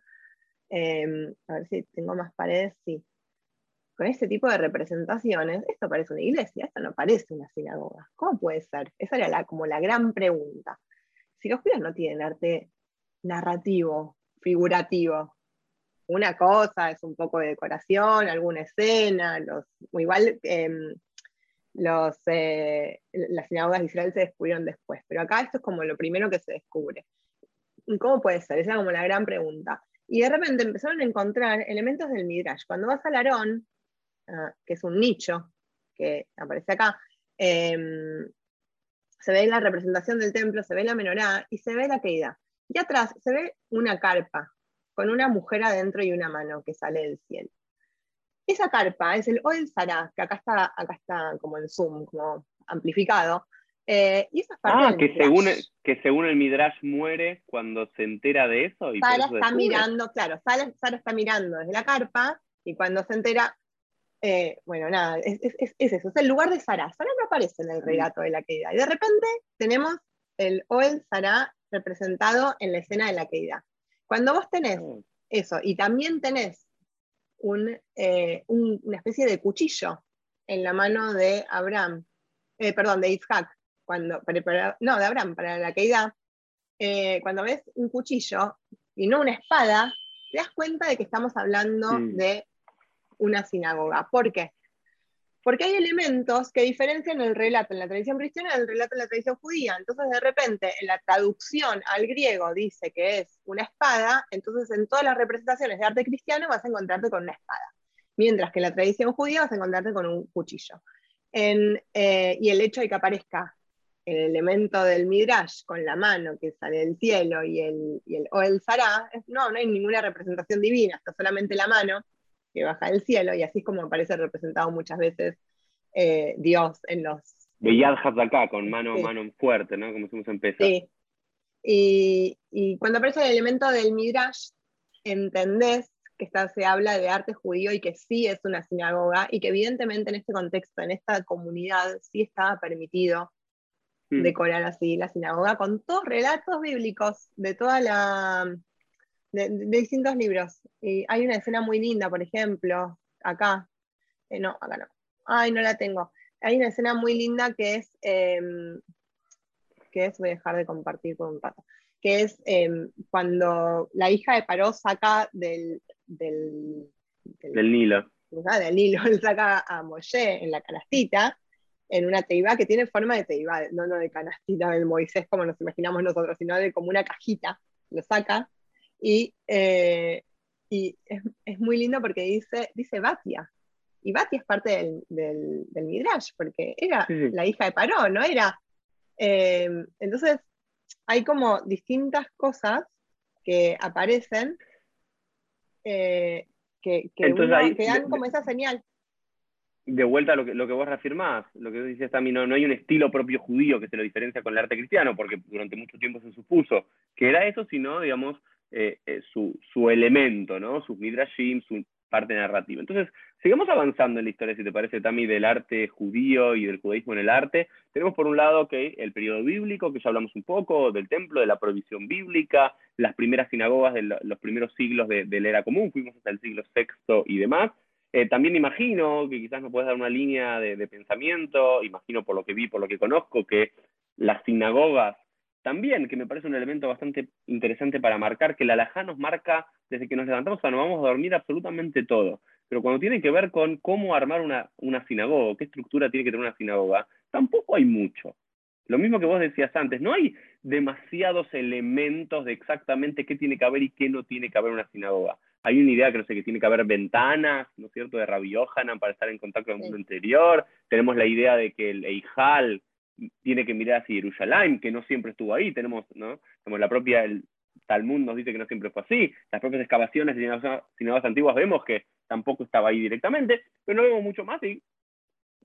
em, a ver si tengo más paredes, sí, con este tipo de representaciones, esto parece una iglesia, esto no parece una sinagoga. ¿Cómo puede ser? Esa era la, como la gran pregunta. Si los judíos no tienen arte narrativo, figurativo, una cosa es un poco de decoración, alguna escena, los, igual em, eh, las sinagogas de Israel se descubrieron después, pero acá esto es como lo primero que se descubre. ¿Cómo puede ser? Esa era como la gran pregunta. Y de repente empezaron a encontrar elementos del Midrash. Cuando vas al Aarón, Ah, que es un nicho que aparece acá, em, se ve la representación del templo, se ve la menorá y se ve la caída. Y atrás se ve una carpa con una mujer adentro y una mano que sale del cielo. Esa carpa es el Oel Sará, que acá está, acá está como en zoom, como amplificado. Eh, y
ah, que según, que según el Midrash muere cuando se entera de eso. Y
Sara está mirando, claro, Sara, Sara, está mirando desde la carpa y cuando se entera, eh, bueno, nada, es, eso, es el lugar de Sarah. Sarah no aparece en el relato de la queda. Y de repente tenemos el Oel Sarah representado en la escena de la queda. Cuando vos tenés eso y también tenés eh, una especie de cuchillo en la mano de Abraham, eh, perdón, de Isaac, cuando, no, de Abraham, para la caída, eh, cuando ves un cuchillo y no una espada, te das cuenta de que estamos hablando de una sinagoga. ¿Por qué? Porque hay elementos que diferencian el relato en la tradición cristiana del relato en la tradición judía. Entonces, de repente, en la traducción al griego dice que es una espada, entonces en todas las representaciones de arte cristiano vas a encontrarte con una espada. Mientras que en la tradición judía vas a encontrarte con un cuchillo. Eh, y el hecho de que aparezca el elemento del Midrash con la mano que sale del cielo y el, o el Sará, no, no hay ninguna representación divina, está solamente la mano que baja del cielo, y así es como aparece representado muchas veces eh, Dios en los...
De Yad acá, con mano, mano fuerte, ¿no? Como en Pesa.
Sí. Y, y, cuando aparece el elemento del Midrash, entendés que está, se habla de arte judío y que sí es una sinagoga, y que evidentemente en este contexto, en esta comunidad, sí estaba permitido hmm. decorar así la sinagoga con todos relatos bíblicos de toda la de, distintos libros. Y hay una escena muy linda, por ejemplo, acá. Eh, no, acá no. Ay, no la tengo. Hay una escena muy linda que es, em, que es, voy a dejar de compartir con un pato, que es em, cuando la hija de Paró saca del, del,
del, Nilo.
del Nilo, él saca a Moshe en la canastita, en una teibá que tiene forma de teibá, no, no de canastita del Moisés como nos imaginamos nosotros, sino de como una cajita, lo saca, y, eh, y es, muy lindo porque dice, dice Batia. Y Batia es parte del, del, del Midrash, porque era la hija de Paró, ¿no? Era. Eh, entonces, hay como distintas cosas que aparecen eh, que, que, dan como esa señal.
De vuelta a lo que, lo que vos reafirmás, lo que dices también, no, no hay un estilo propio judío que se lo diferencia con el arte cristiano, porque durante mucho tiempo se supuso que era eso, sino, digamos, eh, eh, su, elemento, ¿no? Sus midrashim, su parte narrativa. Entonces, sigamos avanzando en la historia, si te parece, Tami, del arte judío y del judaísmo en el arte. Tenemos por un lado el periodo bíblico, que ya hablamos un poco, del templo, de la provisión bíblica, las primeras sinagogas de los primeros siglos de, la era común, fuimos hasta el siglo VI y demás. Eh, también imagino que quizás nos puedes dar una línea de, pensamiento, imagino por lo que vi, por lo que conozco, que las sinagogas también, que me parece un elemento bastante interesante para marcar, que la alajá nos marca desde que nos levantamos hasta nos vamos a dormir absolutamente todo. Pero cuando tiene que ver con cómo armar una, una sinagoga, qué estructura tiene que tener una sinagoga, tampoco hay mucho. Lo mismo que vos decías antes, no hay demasiados elementos de exactamente qué tiene que haber y qué no tiene que haber en una sinagoga. Hay una idea que no sé, que tiene que haber ventanas, ¿no es cierto?, de Rabbi Yohanan para estar en contacto con el mundo interior. Tenemos la idea de que el Eijal, tiene que mirar hacia Jerusalén, que no siempre estuvo ahí. Tenemos, ¿no? Como la propia, el Talmud nos dice que no siempre fue así. Las propias excavaciones de sinagogas antiguas vemos que tampoco estaba ahí directamente, pero no vemos mucho más. Y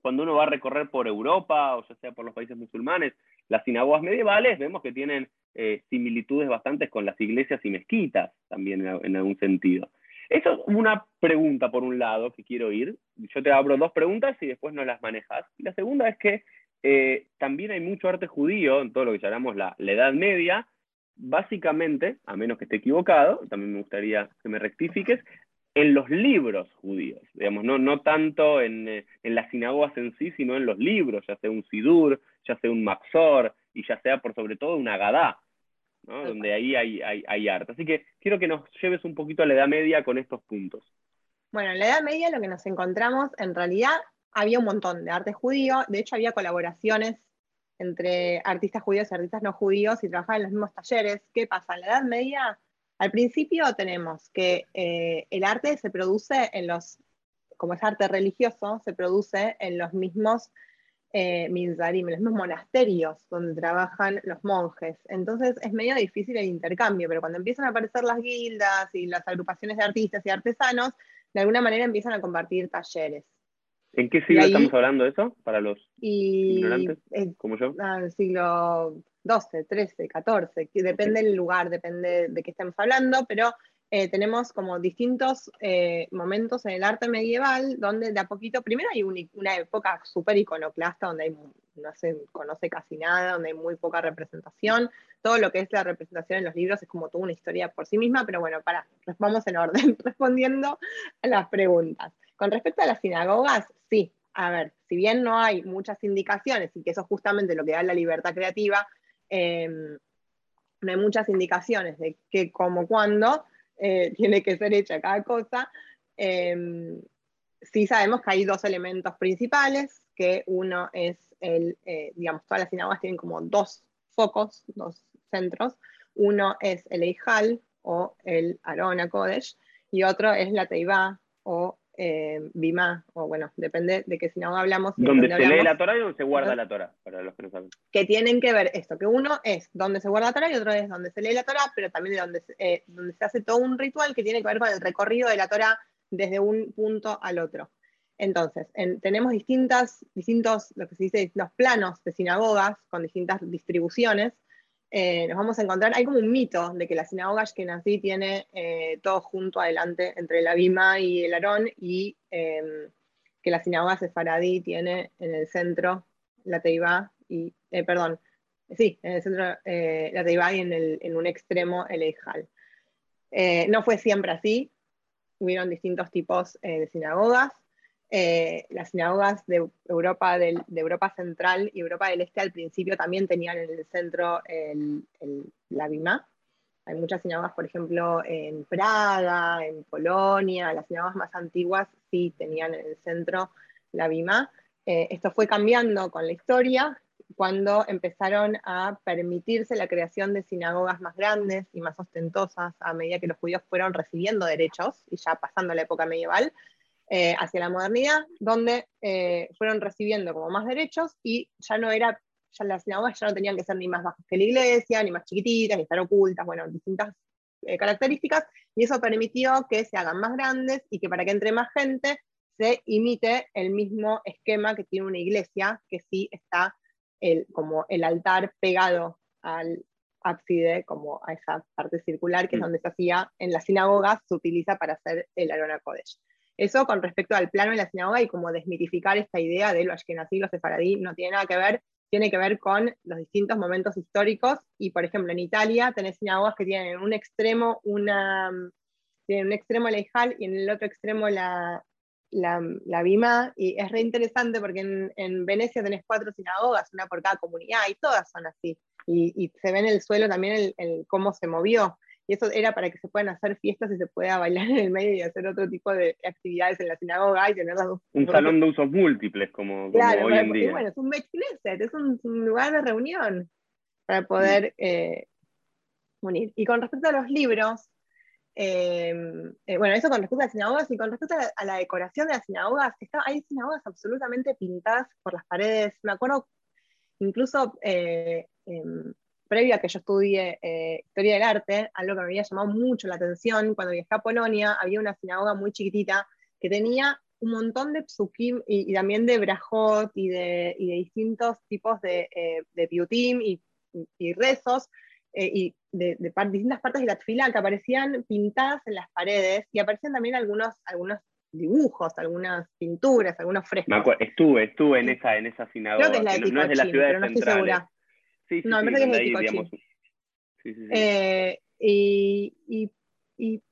cuando uno va a recorrer por Europa, o ya sea por los países musulmanes, las sinagogas medievales, vemos que tienen eh, similitudes bastantes con las iglesias y mezquitas, también en, en algún sentido. Eso es una pregunta, por un lado, que quiero ir. Yo te abro dos preguntas y después no las manejas. Y la segunda es que eh, también hay mucho arte judío en todo lo que llamamos la, Edad Media, básicamente, a menos que esté equivocado, también me gustaría que me rectifiques, en los libros judíos, digamos, no, no tanto en, eh, en, las sinagogas en sí, sino en los libros, ya sea un Sidur, ya sea un Maxor, y ya sea por sobre todo una Gadá, donde ahí hay, hay, hay, arte. Así que quiero que nos lleves un poquito a la Edad Media con estos puntos.
Bueno, en la Edad Media lo que nos encontramos en realidad había un montón de arte judío, de hecho había colaboraciones entre artistas judíos y artistas no judíos y trabajaban en los mismos talleres. ¿Qué pasa? En la Edad Media, al principio tenemos que eh, el arte se produce en los, como es arte religioso, se produce en los mismos eh, minzarim, en los mismos monasterios donde trabajan los monjes. Entonces es medio difícil el intercambio, pero cuando empiezan a aparecer las guildas y las agrupaciones de artistas y artesanos, de alguna manera empiezan a compartir talleres.
¿En qué siglo estamos hablando de eso? Para los ignorantes, como yo.
En el siglo XII, XIII, XIV, depende del lugar, depende de qué estemos hablando, pero eh, tenemos como distintos eh, momentos en el arte medieval donde de a poquito, primero hay una época súper iconoclasta donde no se conoce casi nada, donde hay muy poca representación. Todo lo que es la representación en los libros es como toda una historia por sí misma, pero bueno, para, vamos en orden, respondiendo a las preguntas. Con respecto a las sinagogas, sí, a ver, si bien no hay muchas indicaciones, y que eso es justamente lo que da la libertad creativa, em, no hay muchas indicaciones de qué, cómo, cuándo eh, tiene que ser hecha cada cosa, em, sí sabemos que hay dos elementos principales, que uno es el, eh, digamos, todas las sinagogas tienen como dos focos, dos centros, uno es el Eijal o el Arona Kodesh, y otro es la Teibá o eh, Bimá, o bueno, depende de qué sinagoga hablamos.
Donde se lee la Torah y donde se guarda la Torah, para los que no saben.
Que tienen que ver esto, que uno es donde se guarda la Torah y otro es donde se lee la Torah, pero también de donde, eh, donde se hace todo un ritual que tiene que ver con el recorrido de la Torah desde un punto al otro. Entonces, tenemos distintas, distintos, lo que se dice, los planos de sinagogas con distintas distribuciones. Eh, nos vamos a encontrar, hay como un mito de que la sinagoga Ashkenazi tiene eh, todo junto adelante entre la Bima y el Aarón y em, que la sinagoga Sefaradí tiene en el centro la Teibá y, eh, perdón, sí, en el centro la Teibá y en, el, en, un extremo el Eijal. no fue siempre así, hubieron distintos tipos de sinagogas. Eh, las sinagogas de Europa, Central y Europa del Este al principio también tenían en el centro la Bima. Hay muchas sinagogas, por ejemplo, en Praga, en Polonia, las sinagogas más antiguas sí tenían en el centro la Bima. Eh, esto fue cambiando con la historia cuando empezaron a permitirse la creación de sinagogas más grandes y más ostentosas a medida que los judíos fueron recibiendo derechos y ya pasando la época medieval, eh, hacia la modernidad, donde eh, fueron recibiendo como más derechos y ya no era, ya las sinagogas ya no tenían que ser ni más bajas que la iglesia, ni más chiquititas, ni estar ocultas, bueno, distintas eh, características, y eso permitió que se hagan más grandes y que para que entre más gente se imite el mismo esquema que tiene una iglesia, que sí está el, como el altar pegado al ábside, como a esa parte circular, que es mm. donde se hacía en las sinagogas, se utiliza para hacer el Arona Kodesh. Eso con respecto al plano de la sinagoga y como desmitificar esta idea de los ashkenazí, los sefaradí, no tiene nada que ver, tiene que ver con los distintos momentos históricos. Y por ejemplo en Italia tenés sinagogas que tienen en un extremo una tienen un extremo la Ijal y en el otro extremo la, la, la Bima, y es re interesante porque en, en, Venecia tenés cuatro sinagogas, una por cada comunidad, y todas son así. Y, y se ve en el suelo también el, el, cómo se movió y eso era para que se puedan hacer fiestas y se pueda bailar en el medio y hacer otro tipo de actividades en la sinagoga y tener las dos.
Un salón de usos múltiples, como, claro, hoy en día.
Bueno, es un es un, lugar de reunión para poder eh, unir. Y con respecto a los libros, em, eh, bueno, eso con respecto a las sinagogas y con respecto a la, decoración de las sinagogas, está, hay sinagogas absolutamente pintadas por las paredes. Me acuerdo incluso eh, em, previo a que yo estudie eh, historia del arte, algo que me había llamado mucho la atención, cuando viajé a Polonia, había una sinagoga muy chiquitita que tenía un montón de psukim y, también de brajot y de, y de distintos tipos de, eh, de piutim y, y rezos eh, y de, distintas partes de la fila que aparecían pintadas en las paredes y aparecían también algunos, algunos dibujos, algunas pinturas, algunos frescos.
estuve, estuve en esa, en esa sinagoga.
Creo que es la de no, es de la ciudad pero no estoy segura.
Sí, no, me parece que es
eh, y, y, y,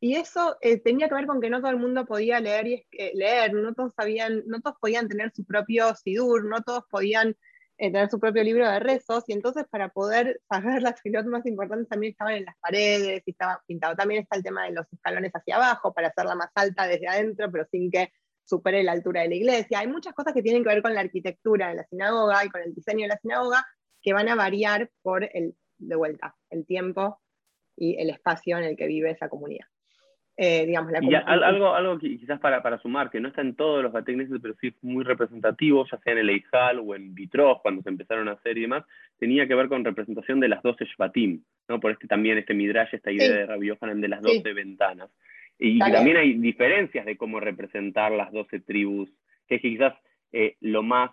y, eso eh, tenía que ver con que no todo el mundo podía leer y eh, leer, no todos sabían, no todos podían tener su propio sidur, no todos podían tener su propio libro de rezos, y entonces para poder saber las filas más importantes también estaban en las paredes y estaba pintado. También está el tema de los escalones hacia abajo para hacerla más alta desde adentro, pero sin que supere la altura de la iglesia. Hay muchas cosas que tienen que ver con la arquitectura de la sinagoga y con el diseño de la sinagoga, que van a variar por el, de vuelta, el tiempo y el espacio en el que vive esa comunidad.
Eh, digamos, la y algo, algo quizás para, para, sumar, que no está en todos los bategneses, pero sí muy representativo, ya sea en el Eijal o en Vitros, cuando se empezaron a hacer y demás, tenía que ver con representación de las 12 Shvatim, ¿no? por este también este Midrash, esta idea de Rabbi Yohanan de las 12 ventanas. Y también hay diferencias de cómo representar las 12 tribus, que es quizás eh, lo más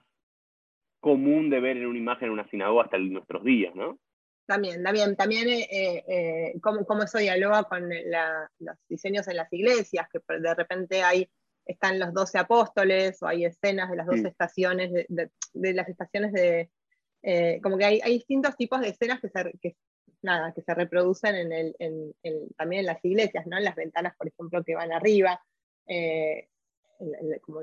común de ver en una imagen en una sinagoga hasta nuestros días, ¿no?
También, también, también eh, eh, cómo, cómo, eso dialoga con los diseños en las iglesias, que de repente hay, están los doce apóstoles o hay escenas de las doce estaciones, de, las estaciones de, eh, como que hay, hay, distintos tipos de escenas que se, que, nada, que se reproducen en el, en, también en las iglesias, ¿no? En las ventanas, por ejemplo, que van arriba, como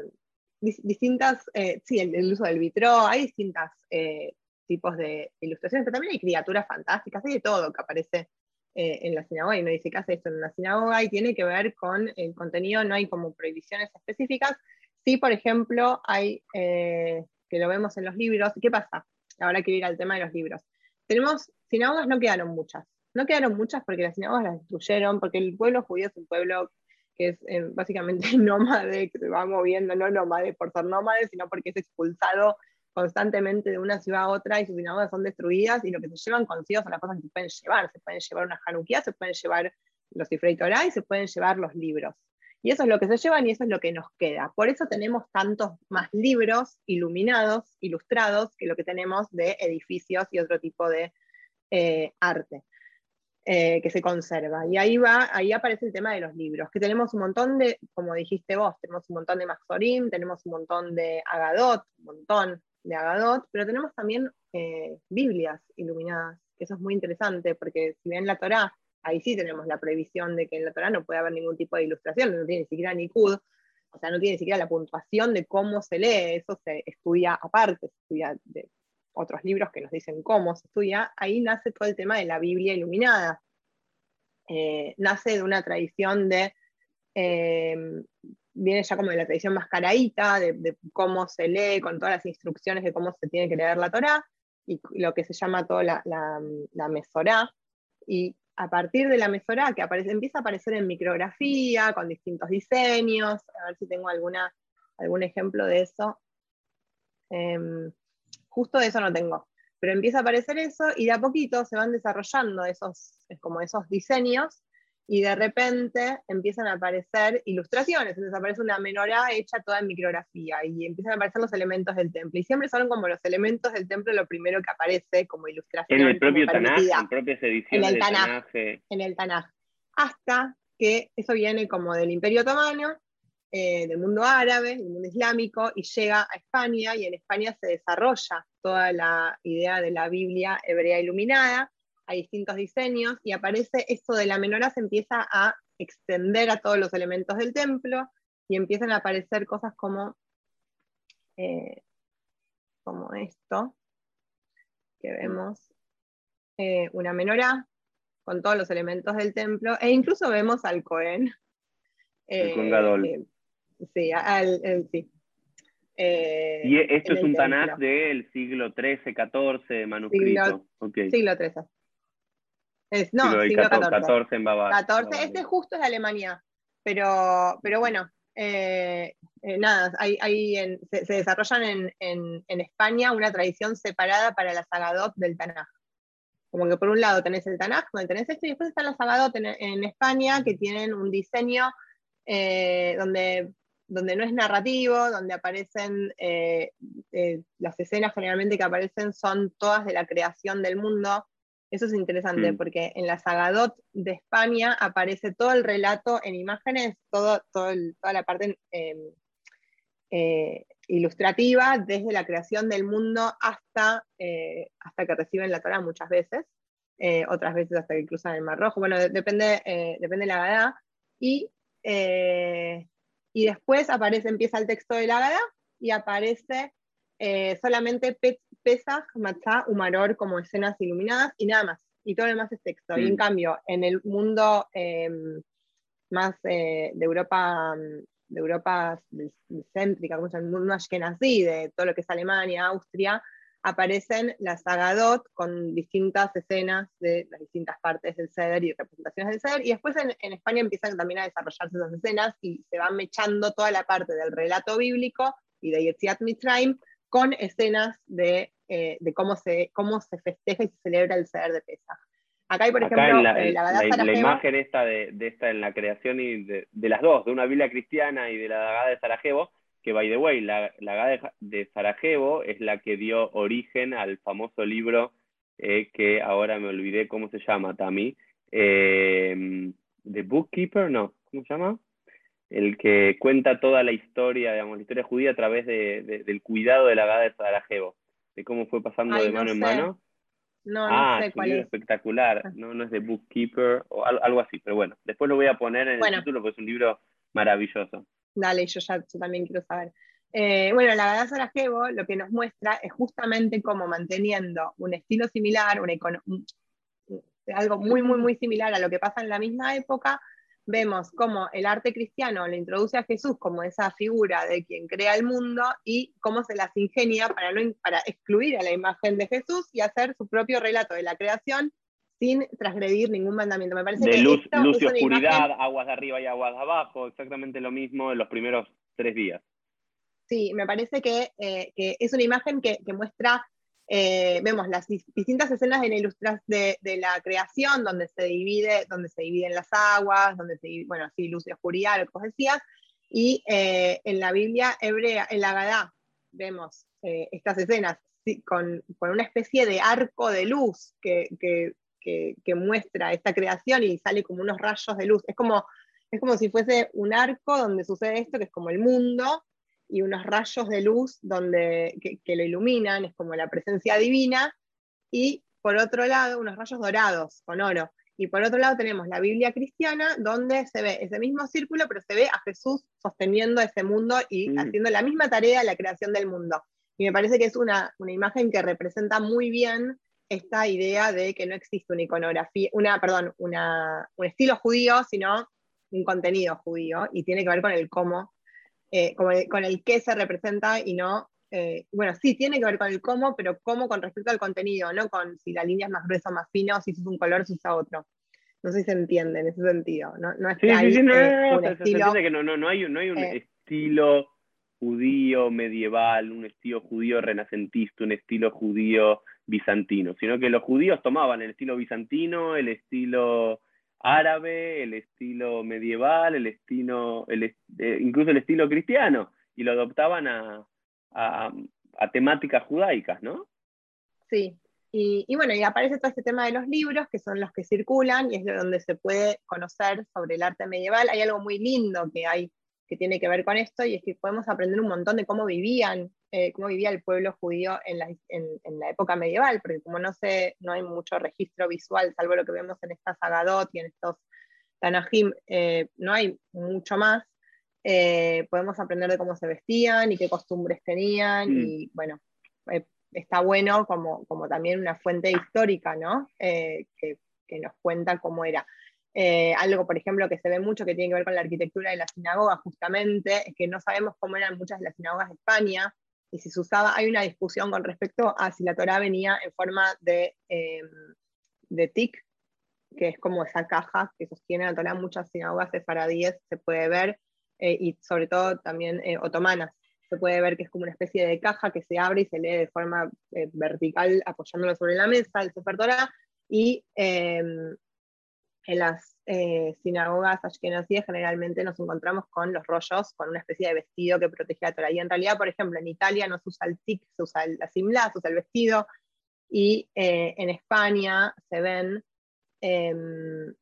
distintas, eh, sí, el, uso del vitro, hay distintos eh, tipos de ilustraciones, pero también hay criaturas fantásticas, hay de todo que aparece en la sinagoga, y uno dice que hace esto en la sinagoga, y tiene que ver con el contenido, no hay como prohibiciones específicas, sí, por ejemplo, hay, que lo vemos en los libros, ¿qué pasa? Ahora quiero ir al tema de los libros. Tenemos, sinagogas no quedaron muchas, no quedaron muchas porque las sinagogas las destruyeron, porque el pueblo judío es un pueblo que es eh, básicamente nómade, que se va moviendo, no nómade por ser nómade, sino porque es expulsado constantemente de una ciudad a otra y sus sinagogas son destruidas y lo que se llevan consigo son las cosas que se pueden llevar. Se pueden llevar una Hanukkah, se pueden llevar los Torah y se pueden llevar los libros. Y eso es lo que se llevan y eso es lo que nos queda. Por eso tenemos tantos más libros iluminados, ilustrados, que lo que tenemos de edificios y otro tipo de eh, arte. Eh, que se conserva. Y ahí va, ahí aparece el tema de los libros, que tenemos un montón de, como dijiste vos, tenemos un montón de Maxorim, tenemos un montón de Agadot, un montón de Agadot, pero tenemos también eh, Biblias iluminadas, que eso es muy interesante, porque si bien la Torá, ahí sí tenemos la prohibición de que en la Torá no puede haber ningún tipo de ilustración, no tiene ni siquiera ni CUD, o sea, no tiene ni siquiera la puntuación de cómo se lee, eso se estudia aparte, se estudia de otros libros que nos dicen cómo se estudia, ahí nace todo el tema de la Biblia iluminada. Eh, nace de una tradición de, eh, viene ya como de la tradición más caraíta, de, cómo se lee, con todas las instrucciones de cómo se tiene que leer la Torá, y lo que se llama toda la, la, Mesorá. Y a partir de la Mesorá, que aparece, empieza a aparecer en micrografía, con distintos diseños, a ver si tengo alguna, algún ejemplo de eso. Em, Justo de eso no tengo. Pero empieza a aparecer eso y de a poquito se van desarrollando esos, como esos diseños y de repente empiezan a aparecer ilustraciones, entonces aparece una menorá hecha toda en micrografía y empiezan a aparecer los elementos del templo. Y siempre son como los elementos del templo lo primero que aparece como ilustración.
En el propio Tanaj, en propias ediciones
en el Tanaj, En el Tanaj. Hasta que eso viene como del Imperio Otomano eh, del mundo árabe, del mundo islámico, y llega a España, y en España se desarrolla toda la idea de la Biblia hebrea iluminada, hay distintos diseños, y aparece esto de la menorá, se empieza a extender a todos los elementos del templo, y empiezan a aparecer cosas como, eh, como esto, que vemos eh, una menorá con todos los elementos del templo, e incluso vemos al Cohen. Sí, al, sí.
Eh, y esto es un Tanaj del siglo XIII, XIV, manuscrito.
Siglo, XIII. Es, no, siglo, XIV. en Bavaria. este justo es de Alemania. Pero, pero bueno, eh, eh, nada, hay, hay se, desarrollan en, en, España una tradición separada para la Sagadot del Tanaj. Como que por un lado tenés el Tanaj, donde tenés esto, y después están las Sagadot en, en España, que tienen un diseño donde donde no es narrativo, donde aparecen, eh, eh, las escenas generalmente que aparecen son todas de la creación del mundo. Eso es interesante mm. porque en la Sagadot de España aparece todo el relato en imágenes, todo, toda la parte em, eh, ilustrativa, desde la creación del mundo hasta, hasta que reciben la Torah muchas veces, otras veces hasta que cruzan el Mar Rojo. Bueno, depende, depende de la edad. Y y después aparece, empieza el texto de la Gada y aparece eh, solamente Pesach, Matzah, Humaror como escenas iluminadas y nada más. Y todo lo demás es texto. Y en mm. cambio, en el mundo em, más eh, de Europa, de Europa céntrica, como el mundo ashkenazí, de todo lo que es Alemania, Austria, aparecen las Agadot con distintas escenas de las distintas partes del Seder y representaciones del Seder, y después en, España empiezan también a desarrollarse esas escenas y se van mechando toda la parte del relato bíblico y de Yetziat Mitzrayim con escenas de, eh, de, cómo, se, cómo se festeja y se celebra el Seder de Pesach. Acá hay, por ejemplo,
la, eh, la, imagen esta de, de, esta en la creación y de, de, las dos, de una Biblia cristiana y de la Dagada de Sarajevo, que by the way, la, la de Sarajevo es la que dio origen al famoso libro eh, que ahora me olvidé cómo se llama, Tami, eh, The Bookkeeper, no, ¿cómo se llama? El que cuenta toda la historia, digamos, la historia judía a través de, del cuidado de la Gada de Sarajevo, de cómo fue pasando de mano en mano.
No, no ah, sé cuál es.
espectacular, ah. no, no es The Bookkeeper o algo, así, pero bueno, después lo voy a poner en el título porque es un libro maravilloso.
Dale, yo ya también quiero saber. Eh, bueno, la Gada Sarajevo lo que nos muestra es justamente cómo manteniendo un estilo similar, algo muy, muy, muy similar a lo que pasa en la misma época, vemos cómo el arte cristiano le introduce a Jesús como esa figura de quien crea el mundo y cómo se las ingenia para excluir a la imagen de Jesús y hacer su propio relato de la creación sin transgredir ningún mandamiento. Me parece
de
que
luz, luz y oscuridad, aguas de arriba y aguas de abajo, exactamente lo mismo en los primeros tres días.
Sí, me parece que, eh, es una imagen que, muestra, eh, vemos las distintas escenas de la, de, de, la creación, donde se, divide, donde se dividen las aguas, donde se bueno, sí, luz y oscuridad, lo que vos decías, y eh, en la Biblia hebrea, en la Gadá, vemos estas escenas con, una especie de arco de luz que, que, muestra esta creación y sale como unos rayos de luz. Es como, es como si fuese un arco donde sucede esto, que es como el mundo, y unos rayos de luz donde, que, lo iluminan, es como la presencia divina, y por otro lado, unos rayos dorados con oro. Y por otro lado tenemos la Biblia cristiana, donde se ve ese mismo círculo, pero se ve a Jesús sosteniendo ese mundo y mm. haciendo la misma tarea, la creación del mundo. Y me parece que es una, una imagen que representa muy bien esta idea de que no existe una iconografía, una, perdón, una, un estilo judío, sino un contenido judío, y tiene que ver con el cómo, eh, con el qué se representa y no, eh, bueno, sí, tiene que ver con el cómo, pero cómo con respecto al contenido, no con si la línea es más gruesa o más fina, o si es un color, si usa otro. No sé si se entiende en ese sentido. No, no es que hay un estilo,
que no, no, hay, no hay un eh, estilo judío medieval, un estilo judío renacentista, un estilo judío bizantino, sino que los judíos tomaban el estilo bizantino, el estilo árabe, el estilo medieval, el estilo, eh, incluso el estilo cristiano, y lo adoptaban a, temáticas judaicas, ¿no?
Sí, y, y, bueno, y aparece todo este tema de los libros, que son los que circulan, y es de donde se puede conocer sobre el arte medieval. Hay algo muy lindo que hay que tiene que ver con esto, y es que podemos aprender un montón de cómo vivían, eh, cómo vivía el pueblo judío en la, en, la, época medieval, porque como no sé, no hay mucho registro visual, salvo lo que vemos en esta Sagadot y en estos Tanahim, eh, no hay mucho más, eh, podemos aprender de cómo se vestían y qué costumbres tenían, mm. y bueno, está bueno como, como también una fuente histórica, ¿no? que, que nos cuenta cómo era. Eh, algo, por ejemplo, que se ve mucho que tiene que ver con la arquitectura de la sinagoga, justamente, es que no sabemos cómo eran muchas de las sinagogas de España, y si se usaba, hay una discusión con respecto a si la Torah venía en forma de, em, de tic, que es como esa caja que sostiene la Torah, muchas sinagogas de faradíes se puede ver, eh, y sobre todo también eh, otomanas. Se puede ver que es como una especie de caja que se abre y se lee de forma vertical apoyándolo sobre la mesa, el Sefer Torah, y em, en las eh, sinagogas ashkenazíes generalmente nos encontramos con los rollos, con una especie de vestido que protege la Torah. Y en realidad, por ejemplo, en Italia no se usa el tic, se usa la simla, se usa el vestido, y eh, en España se ven, em,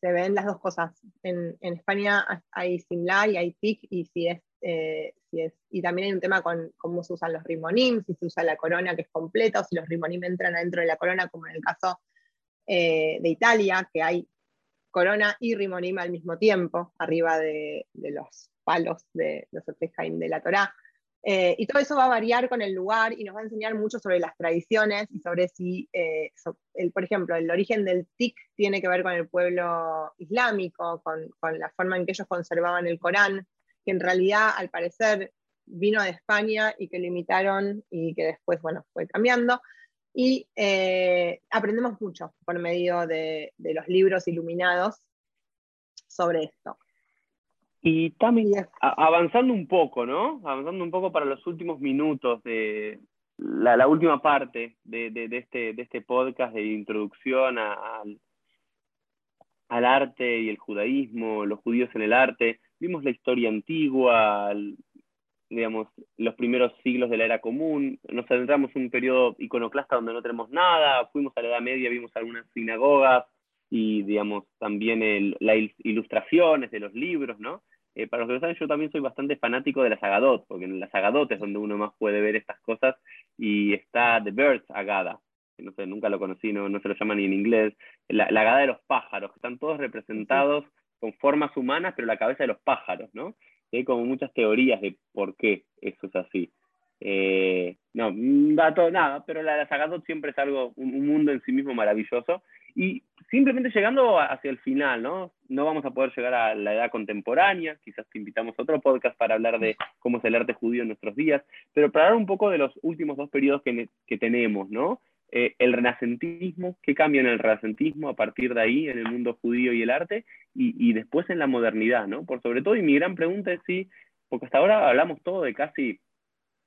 se ven las dos cosas. En, España hay simla y hay tic, y si es, eh, si es, y también hay un tema con cómo se usan los rimonim, si se usa la corona que es completa, o si los rimonim entran adentro de la corona, como en el caso eh, de Italia, que hay corona y rimonima al mismo tiempo, arriba de, los palos de los Jaim de la Torá. Eh, y todo eso va a variar con el lugar y nos va a enseñar mucho sobre las tradiciones y sobre si, eh, por ejemplo, el origen del TIC tiene que ver con el pueblo islámico, con, con, la forma en que ellos conservaban el Corán, que en realidad al parecer vino de España y que lo imitaron y que después, bueno, fue cambiando y eh, aprendemos mucho por medio de, los libros iluminados sobre esto.
Y también avanzando un poco, ¿no? Avanzando un poco para los últimos minutos de la, última parte de, este, de este podcast de introducción al, al arte y el judaísmo, los judíos en el arte. Vimos la historia antigua, digamos, los primeros siglos de la era común, nos adentramos en un periodo iconoclasta donde no tenemos nada, fuimos a la Edad Media, vimos algunas sinagogas y, digamos, también las ilustraciones de los libros, ¿no? Eh, para los que lo saben, yo también soy bastante fanático de la Sagadot, porque en la Sagadot es donde uno más puede ver estas cosas, y está The Birds Agada, que no sé, nunca lo conocí, no, no se lo llama ni en inglés, la, la Agada de los pájaros, que están todos representados con formas humanas, pero la cabeza de los pájaros, ¿no? Hay como muchas teorías de por qué eso es así. Eh, no, un dato, nada, pero la, la siempre es algo, un, mundo en sí mismo maravilloso. Y simplemente llegando hacia el final, ¿no? No vamos a poder llegar a la edad contemporánea, quizás te invitamos a otro podcast para hablar de cómo es el arte judío en nuestros días, pero para hablar un poco de los últimos dos periodos que, que tenemos, ¿no? Eh, el renacentismo, qué cambia en el renacentismo a partir de ahí en el mundo judío y el arte, y, después en la modernidad, ¿no? Por sobre todo, y mi gran pregunta es si, porque hasta ahora hablamos todo de casi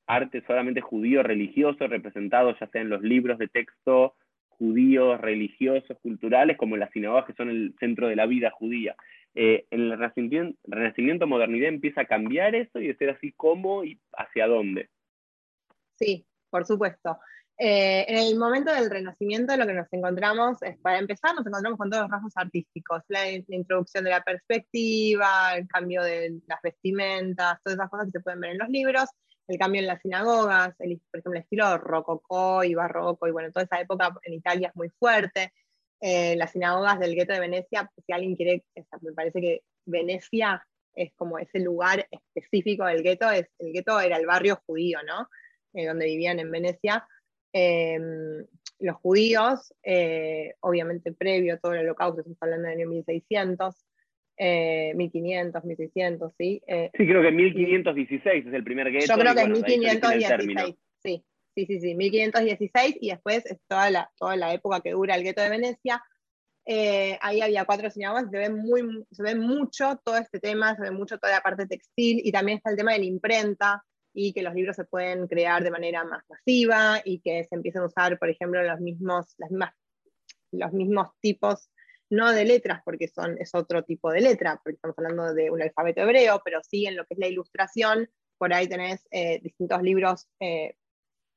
arte solamente judío religioso, representado ya sea en los libros de texto judíos, religiosos, culturales, como las sinagogas que son el centro de la vida judía. Eh, en el renacimiento, renacimiento, modernidad empieza a cambiar eso y de ser así cómo y hacia dónde.
Sí, por supuesto. Eh, en el momento del Renacimiento lo que nos encontramos es, para empezar, nos encontramos con todos los rasgos artísticos, la, introducción de la perspectiva, el cambio de las vestimentas, todas esas cosas que se pueden ver en los libros, el cambio en las sinagogas, el, por ejemplo, el estilo rococó y barroco, y bueno, toda esa época en Italia es muy fuerte. Eh, las sinagogas del gueto de Venecia, si alguien quiere, me parece que Venecia es como ese lugar específico del gueto, el gueto era el barrio judío, ¿no? Eh, donde vivían en Venecia. Em, los judíos, eh, obviamente previo a todo el holocausto, estamos hablando del año 1600, 1500, eh, 1600, ¿sí?
Eh, sí, creo que 1516 es el primer gueto.
Yo creo que es 1516, sí, sí, sí, sí, 1516 y después es toda la, toda la época que dura el gueto de Venecia. Eh, ahí había cuatro sinagogas, se ve, muy, se ve mucho todo este tema, se ve mucho toda la parte textil y también está el tema de la imprenta y que los libros se pueden crear de manera más masiva y que se empiezan a usar, por ejemplo, los mismos, los mismos tipos no de letras, porque son, es otro tipo de letra, porque estamos hablando de un alfabeto hebreo, pero sí en lo que es la ilustración, por ahí tenés eh, distintos libros eh,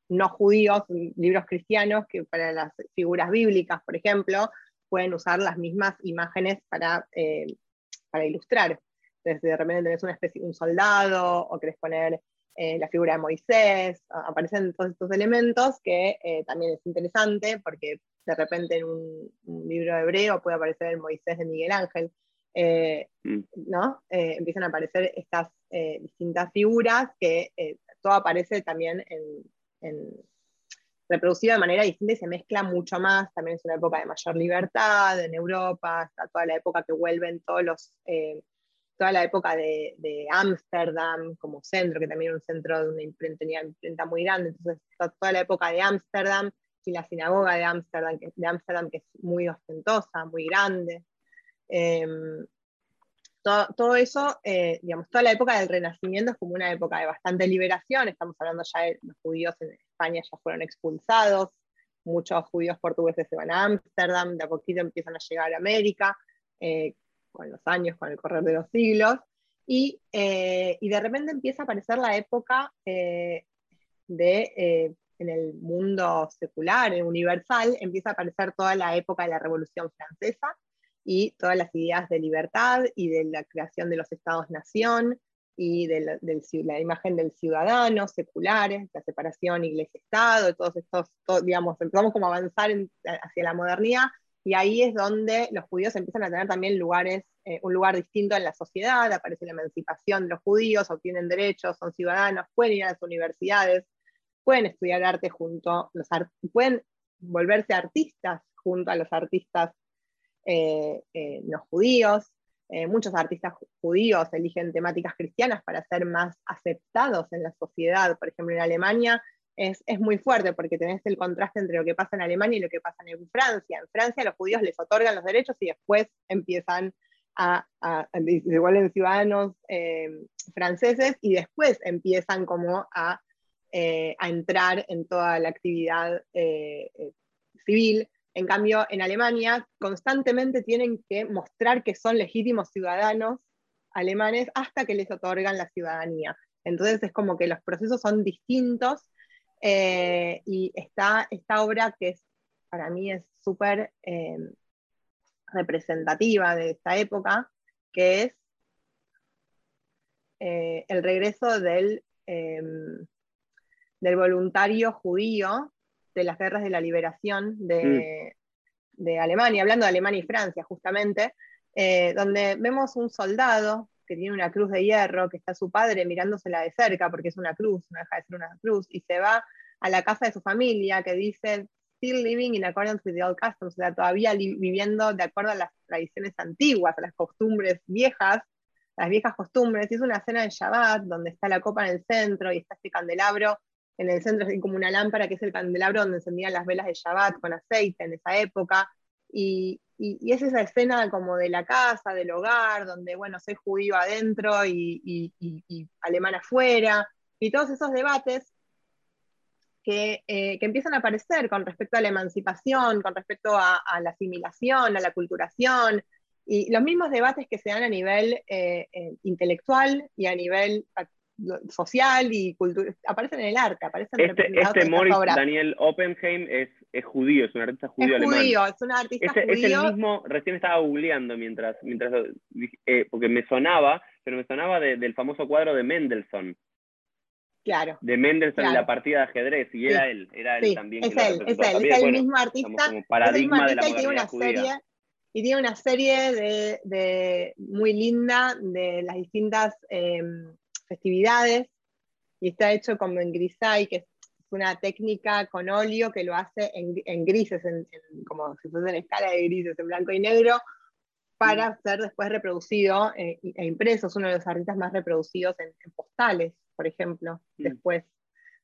no judíos, libros cristianos, que para las figuras bíblicas, por ejemplo, pueden usar las mismas imágenes para, eh, para ilustrar. Entonces, de repente tenés una especie, un soldado, o querés poner la figura de Moisés, aparecen todos estos elementos que también es interesante porque de repente en un, libro hebreo puede aparecer el Moisés de Miguel Ángel, eh, mm. ¿no? Eh, empiezan a aparecer estas eh, distintas figuras que todo aparece también en, reproducido de manera distinta y se mezcla mucho más, también es una época de mayor libertad en Europa, está toda la época que vuelven todos los toda la época de Ámsterdam como centro, que también era un centro de una imprenta, muy grande, entonces toda la época de Ámsterdam, y la sinagoga de Ámsterdam, que, que es muy ostentosa, muy grande. Em, todo, eso, eh, digamos, toda la época del Renacimiento es como una época de bastante liberación, estamos hablando ya de los judíos en España ya fueron expulsados, muchos judíos portugueses se van a Ámsterdam, de a poquito empiezan a llegar a América, eh, con los años, con el correr de los siglos, y, eh, y de repente empieza a aparecer la época de en el mundo secular, en universal, empieza a aparecer toda la época de la Revolución Francesa y todas las ideas de libertad y de la creación de los estados-nación y de la, imagen del ciudadano seculares, la separación iglesia-estado, todos estos, digamos, empezamos como a avanzar hacia la modernidad y ahí es donde los judíos empiezan a tener también lugares, eh, un lugar distinto en la sociedad, aparece la emancipación de los judíos, obtienen derechos, son ciudadanos, pueden ir a las universidades, pueden estudiar arte junto, los pueden volverse artistas junto a los artistas eh, eh, no judíos. Eh, muchos artistas judíos eligen temáticas cristianas para ser más aceptados en la sociedad. Por ejemplo, en Alemania es, muy fuerte porque tenés el contraste entre lo que pasa en Alemania y lo que pasa en Francia. En Francia los judíos les otorgan los derechos y después empiezan a, a, ciudadanos franceses y después empiezan como a eh, a entrar en toda la actividad eh, eh, civil. En cambio, en Alemania constantemente tienen que mostrar que son legítimos ciudadanos alemanes hasta que les otorgan la ciudadanía. Entonces es como que los procesos son distintos y está esta obra que para mí es súper representativa de esta época, que es el regreso del del voluntario judío de las guerras de la liberación de, Alemania, hablando de Alemania y Francia justamente, eh, donde vemos un soldado que tiene una cruz de hierro, que está su padre mirándosela de cerca, porque es una cruz, no deja de ser una cruz, y se va a la casa de su familia, que dice, still living in accordance with the old customs, o sea, todavía viviendo de acuerdo a las tradiciones antiguas, a las costumbres viejas, las viejas costumbres, y es una escena de Shabbat, donde está la copa en el centro y está este candelabro en el centro, así como una lámpara, que es el candelabro donde encendían las velas de Shabbat con aceite en esa época, y, es esa escena como de la casa, del hogar, donde, bueno, soy judío adentro y, y alemán afuera, y todos esos debates que, eh, que, empiezan a aparecer con respecto a la emancipación, con respecto a, la asimilación, a la culturación, y los mismos debates que se dan a nivel eh, eh, intelectual y a nivel social y cultural, aparecen en el arte, aparecen
este, este Moritz Daniel Oppenheim es, es, judío, es un artista judío
es
alemán.
Judío, es un artista
es,
judío.
Es el mismo, recién estaba googleando mientras, mientras porque me sonaba, pero me sonaba del famoso cuadro de Mendelssohn,
Claro.
De Mendelssohn en la partida de ajedrez, y era él, era él también.
Es él, es él, es el mismo artista.
Como paradigma de la
y tiene una serie Y tiene una serie de, de muy linda de las distintas em, festividades, y está hecho como en grisay, que es una técnica con óleo que lo hace en, en grises, en, como si fuese en escala de grises, en blanco y negro, para mm. ser después reproducido eh, e impreso. Es uno de los artistas más reproducidos en postales por ejemplo, mm. después,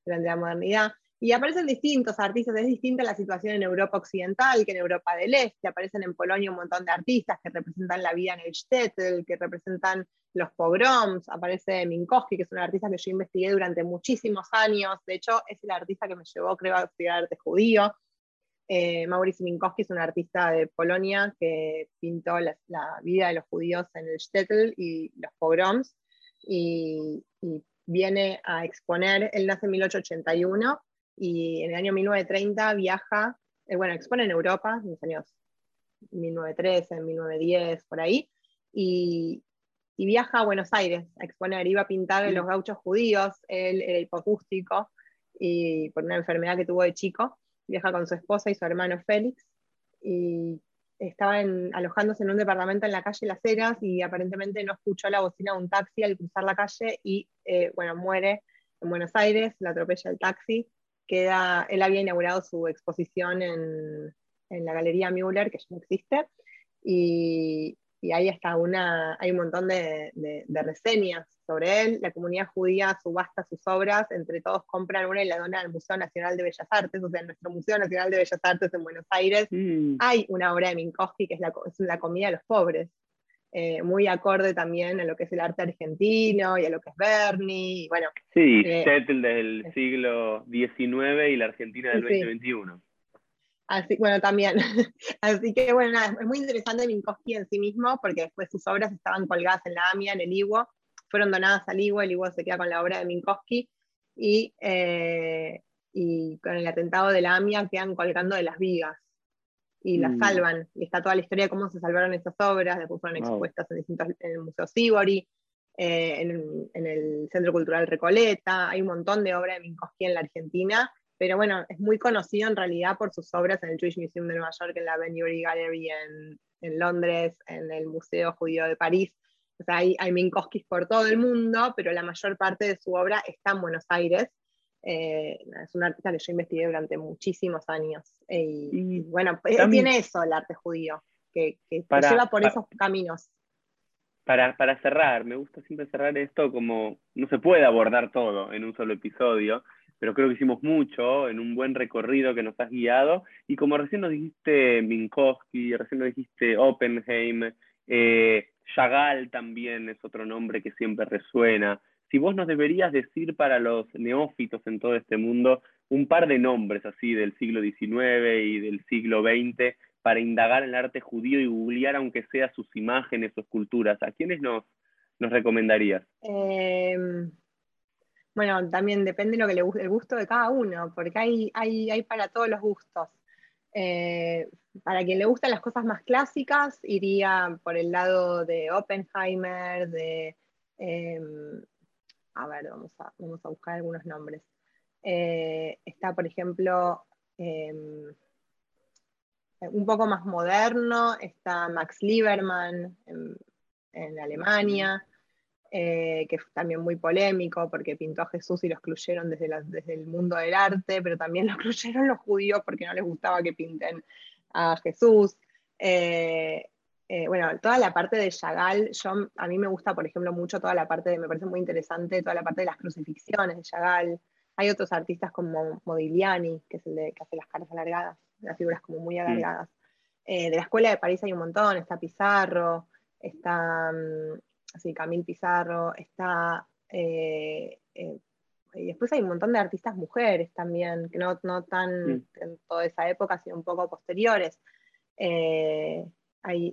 durante la modernidad. Y aparecen distintos artistas, es distinta la situación en Europa Occidental que en Europa del Este, aparecen en Polonia un montón de artistas que representan la vida en el shtetl, que representan los pogroms, aparece Minkowski, que es un artista que yo investigué durante muchísimos años, de hecho es el artista que me llevó, creo, a estudiar arte judío. Eh, Maurice Minkowski es un artista de Polonia que pintó la, vida de los judíos en el shtetl y los pogroms, y, y viene a exponer, él nace en 1881 y en el año 1930 viaja, eh, bueno, expone en Europa, en los años 1913, 1910, por ahí, y, viaja a Buenos Aires a exponer, iba a pintar los gauchos judíos, él era hipocústico y por una enfermedad que tuvo de chico, viaja con su esposa y su hermano Félix, y estaba alojándose en un departamento en la calle Las Heras y aparentemente no escuchó la bocina de un taxi al cruzar la calle y, eh, bueno, muere en Buenos Aires, la atropella el taxi, queda, él había inaugurado su exposición en, en la Galería Müller, que ya no existe, y, y ahí está una, hay un montón de, de, reseñas sobre él. La comunidad judía subasta sus obras, entre todos compran una y la donan al Museo Nacional de Bellas Artes, o sea, en nuestro Museo Nacional de Bellas Artes en Buenos Aires mm. hay una obra de Minkowski que es la, es la comida de los pobres. Eh, muy acorde también a lo que es el arte argentino y a lo que es Bernie. bueno,
sí, eh, del siglo XIX y la Argentina del 2021.
Así, bueno, también. Así que bueno, es muy interesante Minkowski en sí mismo, porque después sus obras estaban colgadas en la AMIA, en el IWO, fueron donadas al IWO, el IWO se queda con la obra de Minkowski, y, eh, y con el atentado de la AMIA quedan colgando de las vigas, y las mm. salvan, y está toda la historia de cómo se salvaron esas obras, después fueron expuestas en, distintos, en el Museo Sibori, eh, en, en, el Centro Cultural Recoleta, hay un montón de obras de Minkowski en la Argentina, pero bueno, es muy conocido en realidad por sus obras en el Jewish Museum de Nueva York, en la Ben Gallery en, en, Londres, en el Museo Judío de París. O sea, hay, hay Minkowskis por todo el mundo, pero la mayor parte de su obra está en Buenos Aires. Eh, es un artista que yo investigué durante muchísimos años. y, bueno, eh, tiene eso el arte judío, que, que lleva por esos caminos.
Para, para cerrar, me gusta siempre cerrar esto como no se puede abordar todo en un solo episodio, pero creo que hicimos mucho en un buen recorrido que nos has guiado. Y como recién nos dijiste Minkowski, recién nos dijiste Oppenheim, eh, Chagall también es otro nombre que siempre resuena. Si vos nos deberías decir para los neófitos en todo este mundo un par de nombres así del siglo XIX y del siglo XX para indagar en el arte judío y googlear aunque sea sus imágenes o esculturas, ¿a quiénes nos, recomendarías?
Eh, bueno, también depende de lo que le guste, el gusto de cada uno, porque hay, hay, hay para todos los gustos. Eh, para quien le gustan las cosas más clásicas, iría por el lado de Oppenheimer, de... Em, a ver, vamos a, vamos a, buscar algunos nombres. Eh, está, por ejemplo, em, un poco más moderno, está Max Lieberman en, Alemania. que es también muy polémico porque pintó a Jesús y lo excluyeron desde, desde el mundo del arte, pero también lo excluyeron los judíos porque no les gustaba que pinten a Jesús. Bueno, toda la parte de Chagall, yo, a mí me gusta, por ejemplo, mucho toda la parte, de, me parece muy interesante, toda la parte de las crucifixiones de Chagall. Hay otros artistas como Modigliani, que es el de, que hace las caras alargadas, las figuras como muy alargadas. Eh, de la escuela de París hay un montón, está Pizarro, está así, mm, Camille Pizarro, está... Eh, eh, y después hay un montón de artistas mujeres también, que no, no tan mm. en toda esa época, sino un poco posteriores.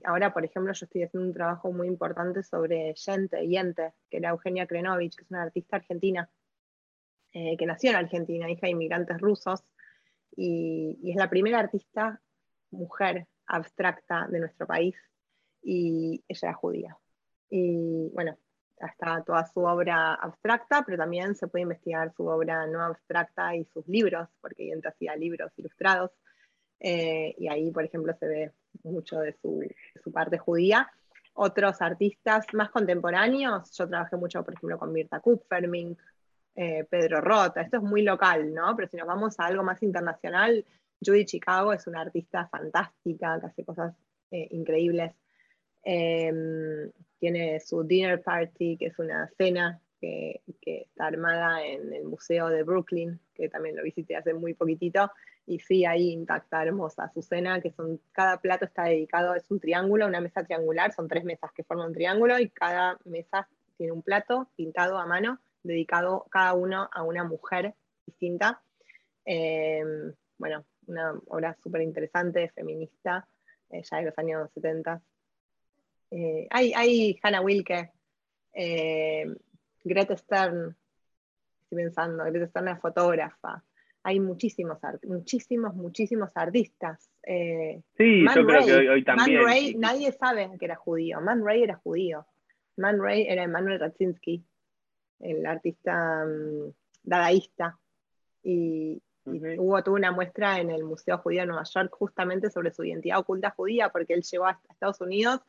Ahora, por ejemplo, yo estoy haciendo un trabajo muy importante sobre Yente, Yente, que era Eugenia Krenovich, que es una artista argentina, que nació en Argentina, hija de inmigrantes rusos, y, y, es la primera artista mujer abstracta de nuestro país y ella era judía. Y bueno, está toda su obra abstracta, pero también se puede investigar su obra no abstracta y sus libros, porque ella hacía libros ilustrados. Eh, y ahí, por ejemplo, se ve mucho de su, parte judía. Otros artistas más contemporáneos, yo trabajé mucho, por ejemplo, con Mirta Kupfermink, eh, Pedro Rota, esto es muy local, ¿no? Pero si nos vamos a algo más internacional, Judy Chicago es una artista fantástica que hace cosas eh, increíbles. Em, tiene su dinner party, que es una cena que, está armada en el Museo de Brooklyn, que también lo visité hace muy poquitito. Y sí, ahí intacta, hermosa su cena, que son, cada plato está dedicado, es un triángulo, una mesa triangular, son tres mesas que forman un triángulo y cada mesa tiene un plato pintado a mano, dedicado cada uno a una mujer distinta. Em, bueno, una obra súper interesante, feminista, eh, ya de los años 70. Eh, hay, hay, Hannah Wilke, eh, Greta Stern, estoy pensando, Greta Stern es fotógrafa. Hay muchísimos, muchísimos, muchísimos artistas.
sí, yo creo que hoy, también.
Man Ray, nadie sabe que era judío. Man Ray era judío. Man Ray era Emanuel Raczynski, el artista mm, dadaísta. Y, hubo tuvo una muestra en el Museo Judío de Nueva York justamente sobre su identidad oculta judía, porque él llegó a Estados Unidos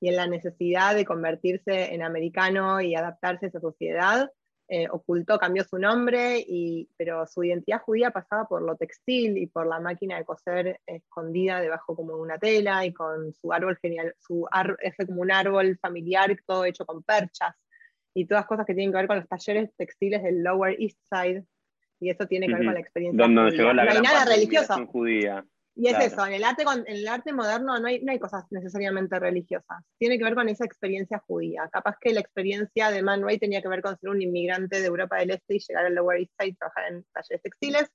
y en la necesidad de convertirse en americano y adaptarse a esa sociedad, eh, ocultó, cambió su nombre, y, pero su identidad judía pasaba por lo textil y por la máquina de coser escondida debajo como de una tela y con su árbol genial, su ese como un árbol familiar todo hecho con perchas y todas cosas que tienen que ver con los talleres textiles del Lower East Side y eso tiene que ver con la experiencia.
no hay
nada religioso.
Judía.
Y es eso, en el, arte, en el arte moderno no hay, no hay cosas necesariamente religiosas. Tiene que ver con esa experiencia judía. Capaz que la experiencia de Man Ray tenía que ver con ser un inmigrante de Europa del Este y llegar al Lower East Side y trabajar en talleres textiles.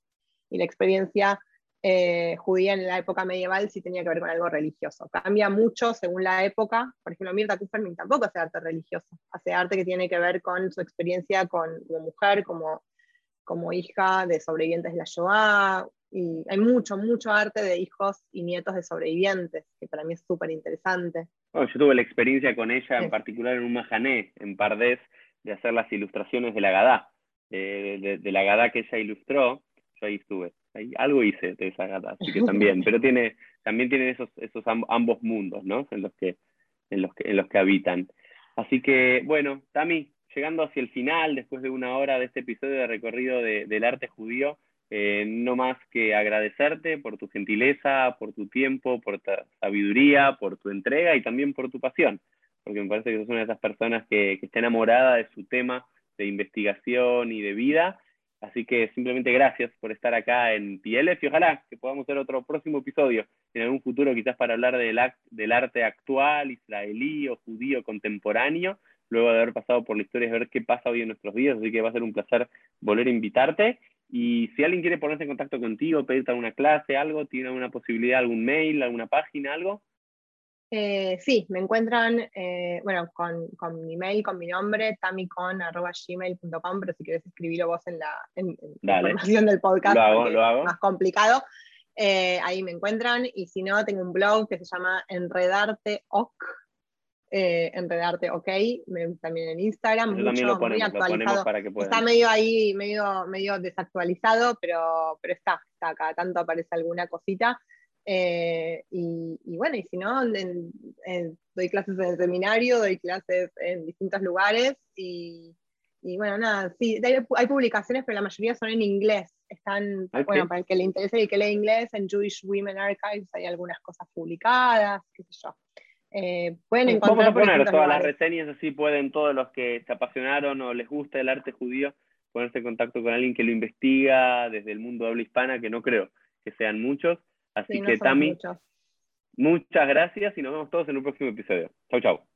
Y la experiencia eh, judía en la época medieval sí tenía que ver con algo religioso. Cambia mucho según la época. Por ejemplo, Mirta Kupferman tampoco hace arte religioso. Hace arte que tiene que ver con su experiencia con, como mujer, como como hija de sobrevivientes de la Shoah, y hay mucho, mucho arte de hijos y nietos de sobrevivientes, que para mí es súper interesante.
yo tuve la experiencia con ella, en particular en un majané, en Pardés, de hacer las ilustraciones de la Gadá, de, la Gadá que ella ilustró, yo ahí estuve, ahí, algo hice de esa Gadá, así que también, pero tiene, también tiene esos, esos ambos mundos, ¿no? En los que, en los que, en los que habitan. Así que, bueno, Tami, llegando hacia el final, después de una hora de este episodio de recorrido del arte judío, eh, no más que agradecerte por tu gentileza, por tu tiempo, por tu sabiduría, por tu entrega y también por tu pasión, porque me parece que sos una de esas personas que, está enamorada de su tema de investigación y de vida. Así que simplemente gracias por estar acá en PLF y ojalá que podamos hacer otro próximo episodio en algún futuro, quizás para hablar del, arte actual, israelí o judío contemporáneo luego de haber pasado por la historia y ver qué pasa hoy en nuestros días, así que va a ser un placer volver a invitarte. Y si alguien quiere ponerse en contacto contigo, pedirte alguna clase, algo, tiene alguna posibilidad, algún mail, alguna página, algo.
Eh, sí, me encuentran, eh, bueno, con, con, mi mail, con mi nombre, tamicon.gmail.com, pero si quieres escribirlo vos en la, en, información del podcast,
lo hago,
más complicado, eh, ahí me encuentran. Y si no, tengo un blog que se llama enredarteoc, eh, Enredarte OK, también en Instagram, mucho, muy actualizado. está medio ahí, medio, medio desactualizado, pero, pero está, está acá, tanto aparece alguna cosita. Eh, y, bueno, y si no, doy clases en el seminario, doy clases en distintos lugares y, bueno, nada, sí, hay, publicaciones, pero la mayoría son en inglés. Están, bueno, para el que le interese y que lee inglés, en Jewish Women Archives hay algunas cosas publicadas, qué sé yo.
Eh, pueden encontrar. Vamos a poner todas las reseñas, así pueden todos los que se apasionaron o les gusta el arte judío ponerse en contacto con alguien que lo investiga desde el mundo de habla hispana, que no creo que sean muchos. Así que, Tami, muchas gracias y nos vemos todos en un próximo episodio. Chau, chau.